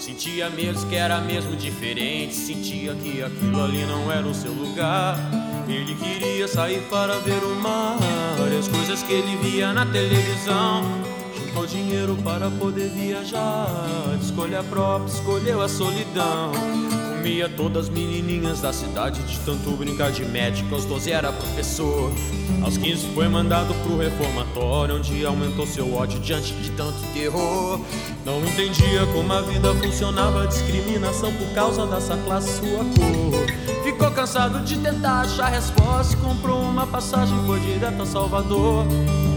Sentia mesmo que era mesmo diferente, sentia que aquilo ali não era o seu lugar. Ele queria sair para ver o mar as coisas que ele via na televisão. Juntou dinheiro para poder viajar. De escolha própria, escolheu a solidão. Comia todas as menininhas da cidade de tanto brincar de médico. Aos 12 era professor. Aos 15 foi mandado pro reformatório, onde aumentou seu ódio diante de tanto terror. Não entendia como a vida funcionava, discriminação por causa dessa classe, sua cor. Ficou cansado de tentar achar resposta, comprou uma passagem, foi direto a Salvador.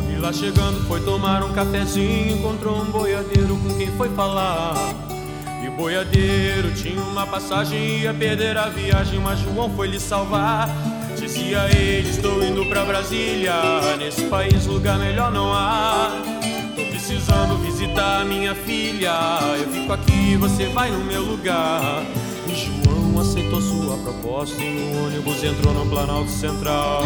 E lá chegando foi tomar um cafezinho, encontrou um boiadeiro com quem foi falar. O boiadeiro tinha uma passagem, ia perder a viagem, mas João foi lhe salvar. Dizia ele, estou indo pra Brasília, nesse país lugar melhor não há. Tô precisando visitar minha filha, eu fico aqui, você vai no meu lugar. E João aceitou sua proposta e no ônibus entrou no Planalto Central.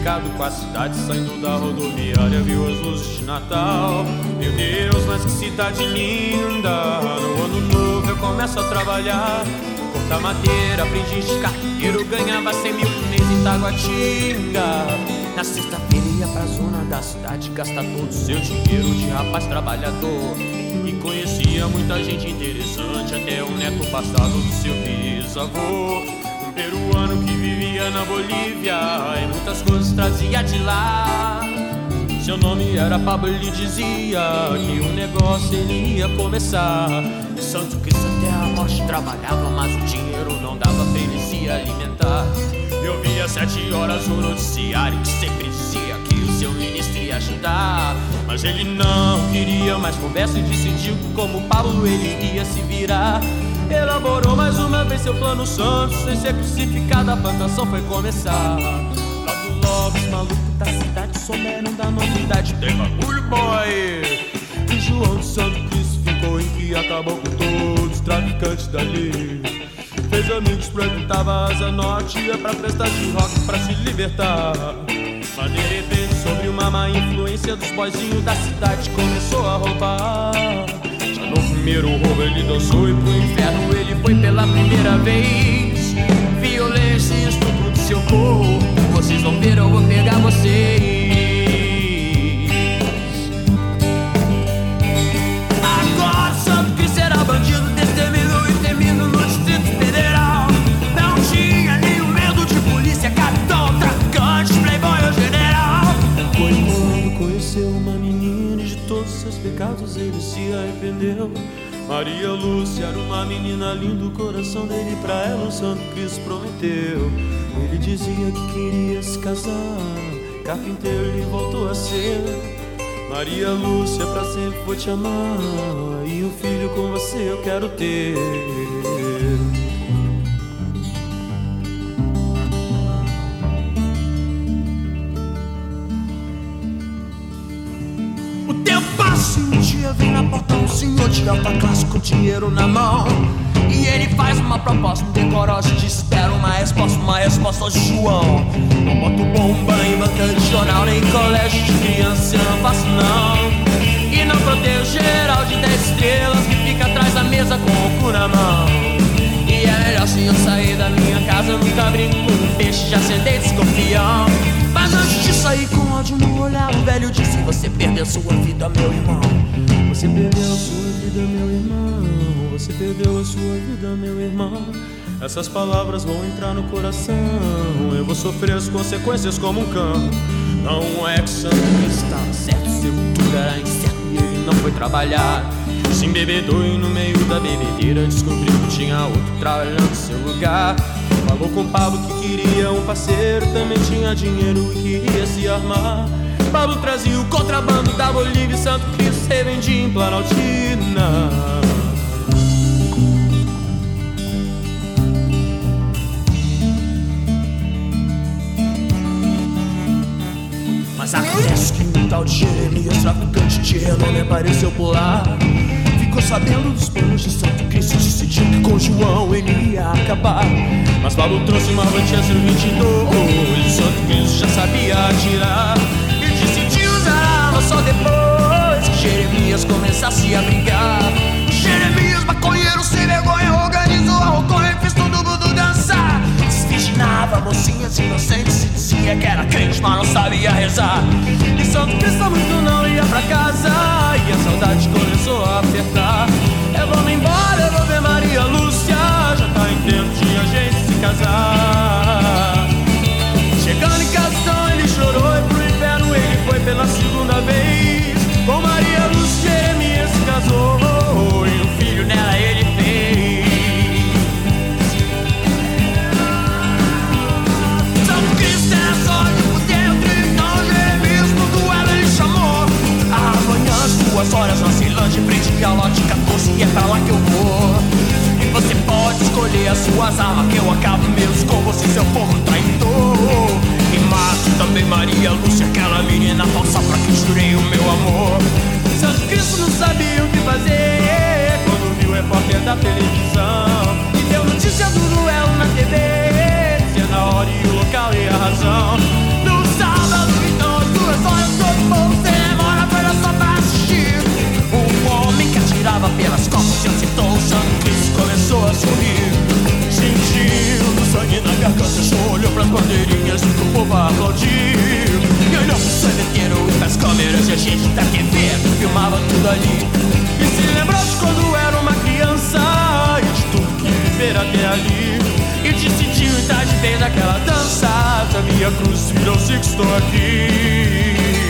Bestificado com a cidade, saindo da rodoviária, viu as luzes de Natal. Meu Deus, mas que cidade linda! No ano novo eu começo a trabalhar. Cortar madeira, aprendi de carteiro, ganhava 100 mil por mês em Taguatinga. Na sexta-feira ia pra zona da cidade, gastar todo o seu dinheiro de rapaz trabalhador. E conhecia muita gente interessante, até o neto passado do seu bisavô. Peruano que vivia na Bolívia e muitas coisas trazia de lá. Seu nome era Pablo, ele dizia que o negócio ele ia começar. E Santo Cristo até a morte trabalhava, mas o dinheiro não dava pra ele se alimentar. Eu via sete horas o noticiário que sempre dizia que o seu ministro ia ajudar. Mas ele não queria mais conversa e decidiu que como Pablo ele ia se virar. Elaborou mais uma vez seu plano santo, sem ser crucificado, a plantação foi começar. Lá do logo, os malucos da cidade souberam da novidade. Tem bagulho, boy! E João de Santo Cristo ficou em que acabou com todos os traficantes dali. Fez amigos, frequentava a Asa Norte, ia pra festa de rock pra se libertar. Repente, sobre uma má influência dos boizinhos da cidade, começou a roubar. No primeiro roubo ele dançou e pro inferno ele foi pela primeira vez. Violência e estupro do seu corpo, vocês vão ver, eu vou pegar vocês. Pecados ele se arrependeu. Maria Lúcia era uma menina linda, o coração dele pra ela o Santo Cristo prometeu. Ele dizia que queria se casar, carpinteiro ele voltou a ser. Maria Lúcia, pra sempre vou te amar. E um filho com você eu quero ter. E um dia vem na porta um senhor de alta classe com dinheiro na mão. E ele faz uma proposta decorosa de espera uma resposta, uma resposta de João. Não boto bomba em banca de jornal, nem colégio de criança, eu não faço não. E não protejo geral de 10 estrelas que fica atrás da mesa com o cu na mão. E é melhor se eu sair da minha casa, eu nunca brinco com um peixe, já sentei desconfião. Sair com ódio no olhar, o velho disse: Você perdeu sua vida, meu irmão. Você perdeu a sua vida, meu irmão. Você perdeu a sua vida, meu irmão. Essas palavras vão entrar no coração. Eu vou sofrer as consequências como um cão. Não é que Cristo estava certo, seu futuro era incerto e ele não foi trabalhar. Se embebedou e no meio da bebedeira descobriu que tinha outro trabalhando no seu lugar. Falou com Pablo que queria um parceiro, também tinha dinheiro e queria se armar. Pablo trazia o contrabando da Bolívia e Santo Cristo se vendia em Planaltina. Mas acontece que um tal de Jeremias, traficante de renome, apareceu por lá. Ficou sabendo dos planos de Santo Cristo, decidiu que com João ele ia acabar. Mas Paulo trouxe uma Manchester 22, e Santo Cristo já sabia atirar. E decidiu usar a só depois que Jeremias começasse a brigar. Jeremias, maconheiro sem vergonha, e mundo dançar. Desvirginava dizia que era crente, mas não sabia rezar. E Santo Cristo muito não ia pra casa. E a saudade começou a apertar. Eu vou me embora, eu vou ver Maria Lúcia. Já tá em tempo de a gente se casar. Chegando em casa, então ele chorou e pro inferno ele foi pela segunda vez. Frente ao lote 14, e é pra lá que eu vou. E você pode escolher as suas armas, que eu acabo meus com você, seu porco traidor. E mato também Maria Lúcia, aquela menina falsa pra quem jurei o meu amor. Santo Cristo não sabia o que fazer quando viu o repórter da televisão. E deu notícia do duelo na TV, dizendo a hora e o local e a razão. Atirava pelas costas e acertou o Cristo começou a sorrir. Sentindo sangue na garganta, só olhou pras bandeirinhas pro povo aplaudir. E olhou pro sangueteiro e pras câmeras e a gente da TV filmava tudo ali. E se lembrou de quando era uma criança e de tudo que viver até ali. E decidiu entrar de vez naquela dança. Da minha cruz virou Sixto aqui.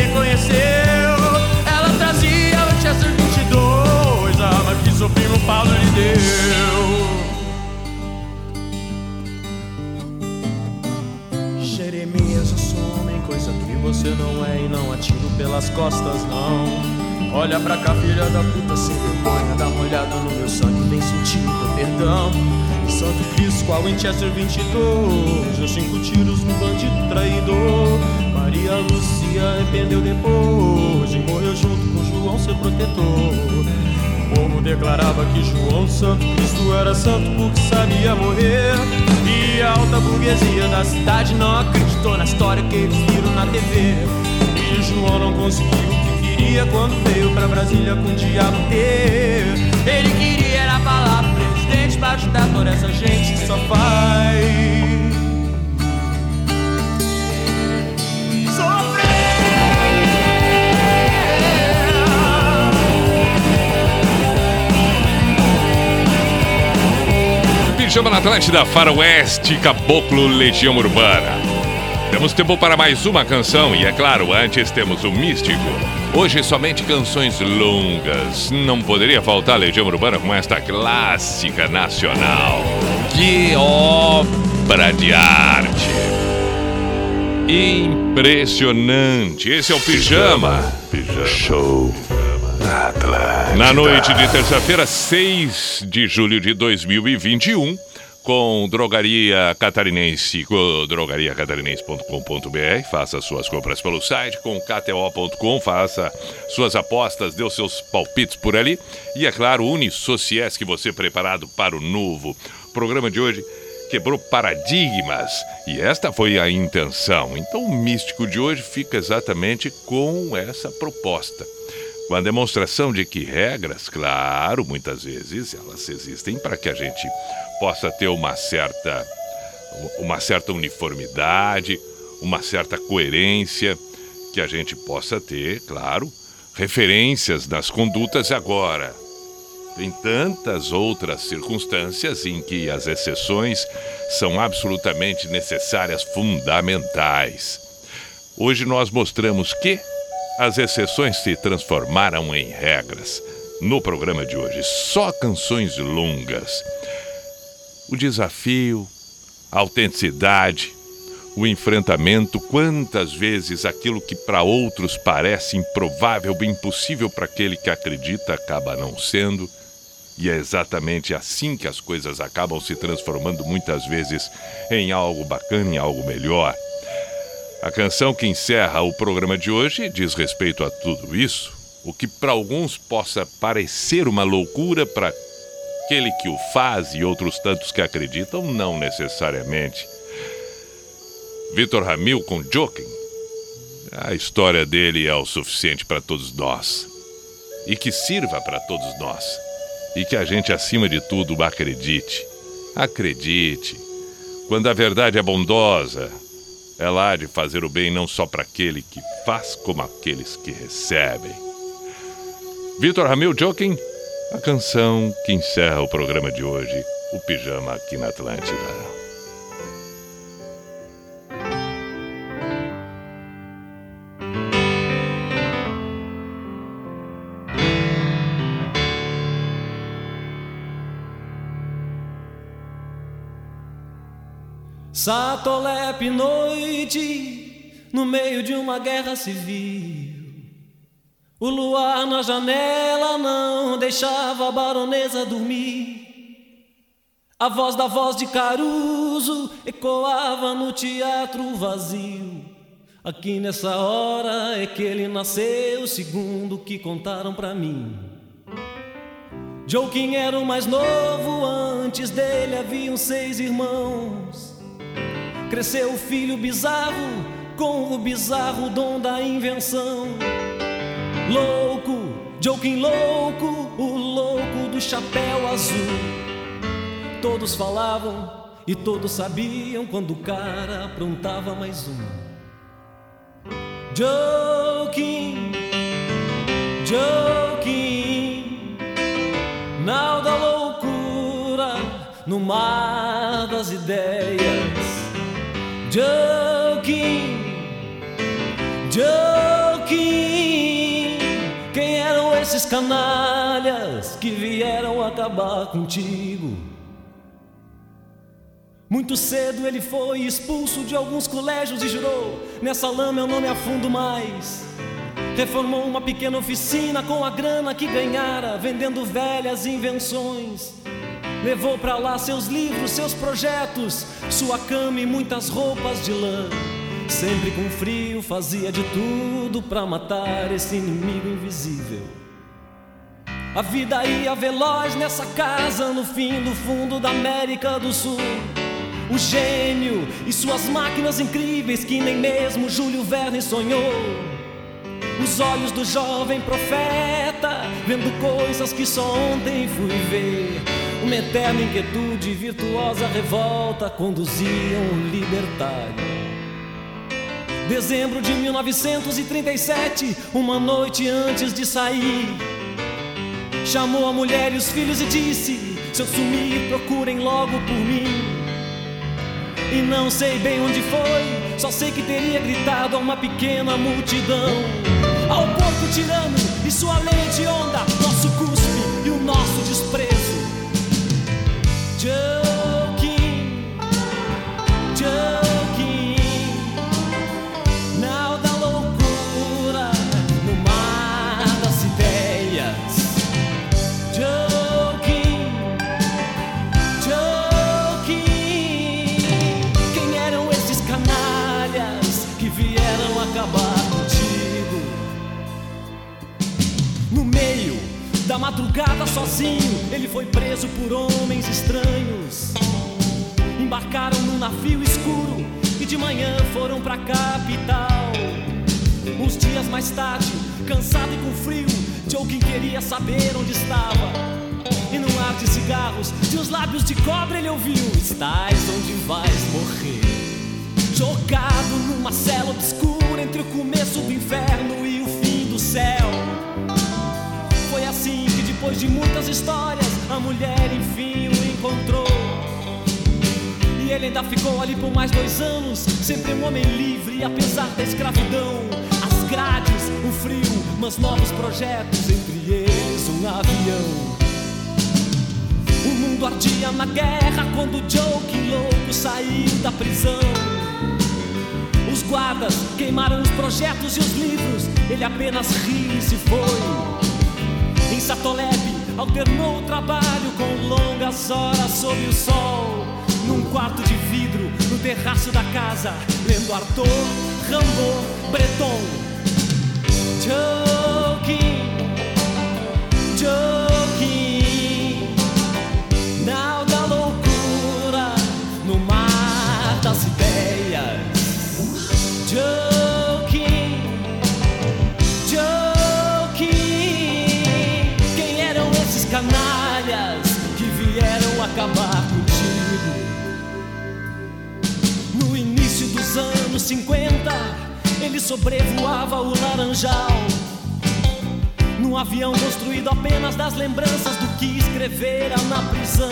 Reconheceu. Ela trazia o Chester 22, a arma que seu primo Paulo lhe deu. Jeremias, eu sou homem, coisa que você não é e não atiro pelas costas, não. Olha pra cá, filha da puta, sem vergonha, dá uma olhada no meu sangue, vem sentir teu perdão. Santo Cristo, qual Winchester 22, deu cinco tiros no bandido traidor. Maria Lúcia arrependeu depois e morreu junto com João, seu protetor. O povo declarava que João Santo Cristo era santo porque sabia morrer. E a alta burguesia da cidade não acreditou na história que eles viram na TV. E João não conseguiu o que queria quando veio pra Brasília com o diabo ter. Ele queria era falar presidente pra ajudar toda essa gente que só faz. Pijama na Atlântida, Faroeste, Caboclo, Legião Urbana. Temos tempo para mais uma canção e, é claro, antes temos o Místico. Hoje somente canções longas. Não poderia faltar Legião Urbana com esta clássica nacional. Que obra de arte! Impressionante! Esse é o Pijama. Pijama. Show. Na noite de terça-feira, 6 de julho de 2021, com Drogaria Catarinense, com drogariacatarinense.com.br, faça suas compras pelo site, com KTO.com, faça suas apostas, dê os seus palpites por ali. E é claro, Unisociés, que você preparado para o novo. O programa de hoje quebrou paradigmas e esta foi a intenção. Então o místico de hoje fica exatamente com essa proposta com a demonstração de que regras, claro, muitas vezes elas existem para que a gente possa ter uma certa uma certa uniformidade, uma certa coerência, que a gente possa ter, claro, referências nas condutas agora. Tem tantas outras circunstâncias em que as exceções são absolutamente necessárias, fundamentais. Hoje nós mostramos que as exceções se transformaram em regras. No programa de hoje, só canções longas. O desafio, a autenticidade, o enfrentamento, quantas vezes aquilo que para outros parece improvável, impossível para aquele que acredita acaba não sendo. E é exatamente assim que as coisas acabam se transformando muitas vezes em algo bacana, em algo melhor. A canção que encerra o programa de hoje diz respeito a tudo isso, o que para alguns possa parecer uma loucura, para aquele que o faz e outros tantos que acreditam, não necessariamente. Vitor Ramil com Joking. A história dele é o suficiente para todos nós. E que sirva para todos nós. E que a gente, acima de tudo, acredite Acredite, quando a verdade é bondosa, ela há de fazer o bem não só para aquele que faz, como aqueles que recebem. Vitor Ramil Joking, a canção que encerra o programa de hoje, o Pijama aqui na Atlântida. Satolepe noite, no meio de uma guerra civil. O luar na janela não deixava a baronesa dormir. A voz da voz de Caruso ecoava no teatro vazio. Aqui nessa hora é que ele nasceu, segundo o que contaram pra mim. Joaquim era o mais novo, antes dele haviam seis irmãos. Cresceu o filho bizarro, com o bizarro dom da invenção. Louco, Joaquim louco, o louco do chapéu azul. Todos falavam e todos sabiam quando o cara aprontava mais uma. Joaquim, Joaquim, nau da loucura no mar das ideias. Joaquim, Joaquim, quem eram esses canalhas que vieram acabar contigo? Muito cedo ele foi expulso de alguns colégios e jurou: Nessa lama eu não me afundo mais. Reformou uma pequena oficina com a grana que ganhara, vendendo velhas invenções. Levou pra lá seus livros, seus projetos, sua cama e muitas roupas de lã. Sempre com frio fazia de tudo pra matar esse inimigo invisível. A vida ia veloz nessa casa no fim do fundo da América do Sul. O gênio e suas máquinas incríveis que nem mesmo Júlio Verne sonhou. Os olhos do jovem profeta, vendo coisas que só ontem fui ver. Uma eterna inquietude virtuosa revolta conduziam o libertário. Dezembro de 1937, uma noite antes de sair, chamou a mulher e os filhos e disse: Se eu sumir, procurem logo por mim. E não sei bem onde foi, só sei que teria gritado a uma pequena multidão. Ao porco tirano e sua lei de onda, nosso cuspe e o nosso desprezo. Joking, da madrugada sozinho, ele foi preso por homens estranhos. Embarcaram num navio escuro e de manhã foram pra capital. Uns dias mais tarde, cansado e com frio, Joaquim queria saber onde estava. E num ar de cigarros, de os lábios de cobra ele ouviu: Estás onde vais morrer. Jogado numa cela obscura entre o começo do inferno e o fim do céu. Assim que depois de muitas histórias, a mulher enfim o encontrou. E ele ainda ficou ali por mais dois anos, sempre um homem livre, apesar da escravidão. As grades, o frio, mas novos projetos, entre eles um avião. O mundo ardia na guerra quando Joe, que louco, saiu da prisão. Os guardas queimaram os projetos e os livros, ele apenas riu e se foi. Em alternou o trabalho com longas horas sob o sol. Num quarto de vidro, no terraço da casa, lendo Arthur, Rimbaud, Breton. Joking, joking, anos 50, ele sobrevoava o Laranjal. Num avião construído apenas das lembranças do que escrevera na prisão.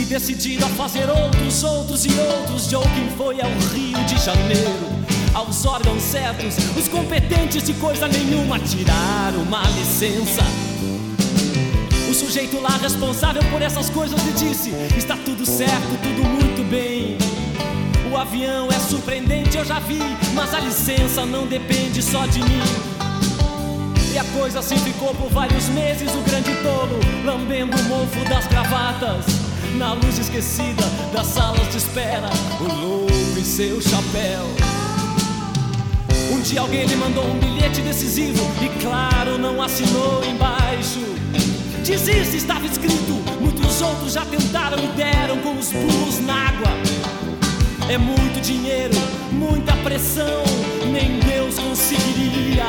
E decidido a fazer outros, outros e outros, Joaquim foi ao Rio de Janeiro. Aos órgãos certos, os competentes de coisa nenhuma tiraram uma licença. O sujeito lá responsável por essas coisas lhe disse: Está tudo certo, tudo muito bem. O avião é surpreendente, eu já vi, mas a licença não depende só de mim. E a coisa assim ficou por vários meses, o grande tolo lambendo o mofo das gravatas. Na luz esquecida das salas de espera, o louco e seu chapéu. Um dia alguém lhe mandou um bilhete decisivo e, claro, não assinou embaixo. Desiste, estava escrito. Muitos outros já tentaram e deram com os pulos na água. É muito dinheiro, muita pressão, nem Deus conseguiria.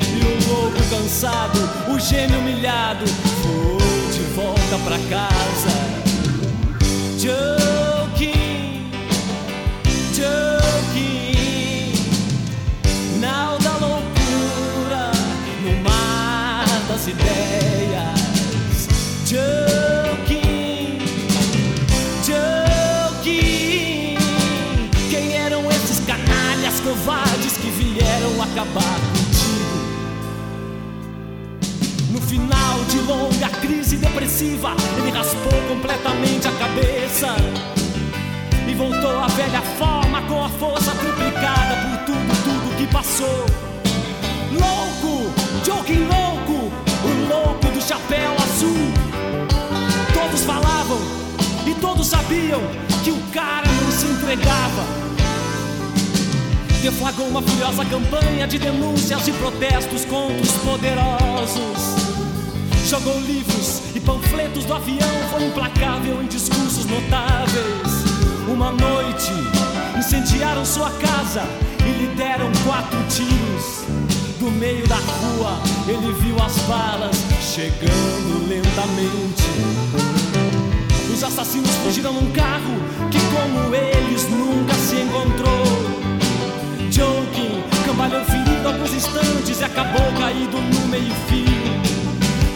E o louco cansado, o gênio humilhado, foi de volta pra casa. Joking, acabar contigo? No final de longa crise depressiva, ele raspou completamente a cabeça e voltou à velha forma com a força triplicada por tudo, tudo que passou. Louco, joking louco, o louco do chapéu azul. Todos falavam e todos sabiam que o cara não se entregava. Deflagrou uma furiosa campanha de denúncias e protestos contra os poderosos. Jogou livros e panfletos do avião, foi implacável em discursos notáveis. Uma noite, incendiaram sua casa e lhe deram quatro tiros. Do meio da rua, ele viu as balas chegando lentamente. Os assassinos fugiram num carro que, como eles, nunca se encontrou. Joking cambalhou ferido alguns instantes e acabou caído no meio-fio.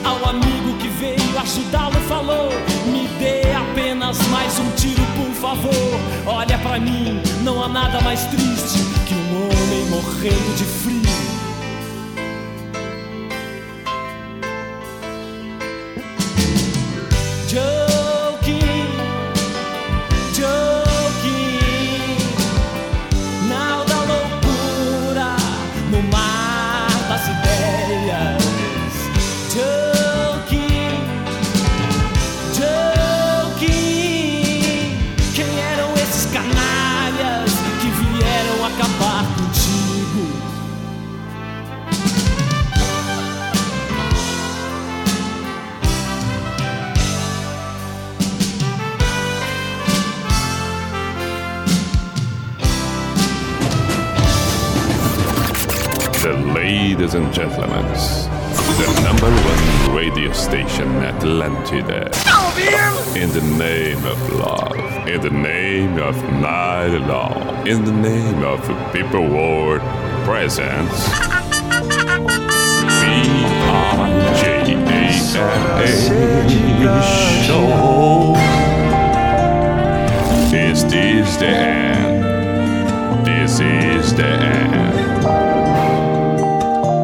Ao amigo que veio ajudá-lo, falou: Me dê apenas mais um tiro, por favor. Olha pra mim, não há nada mais triste que um homem morrendo de frio. Ladies and gentlemen, the number one radio station Atlantida. In the name of love, in the name of night long, in the name of people world presence. B-I-J-A-N-A show. Is the end? This is the end.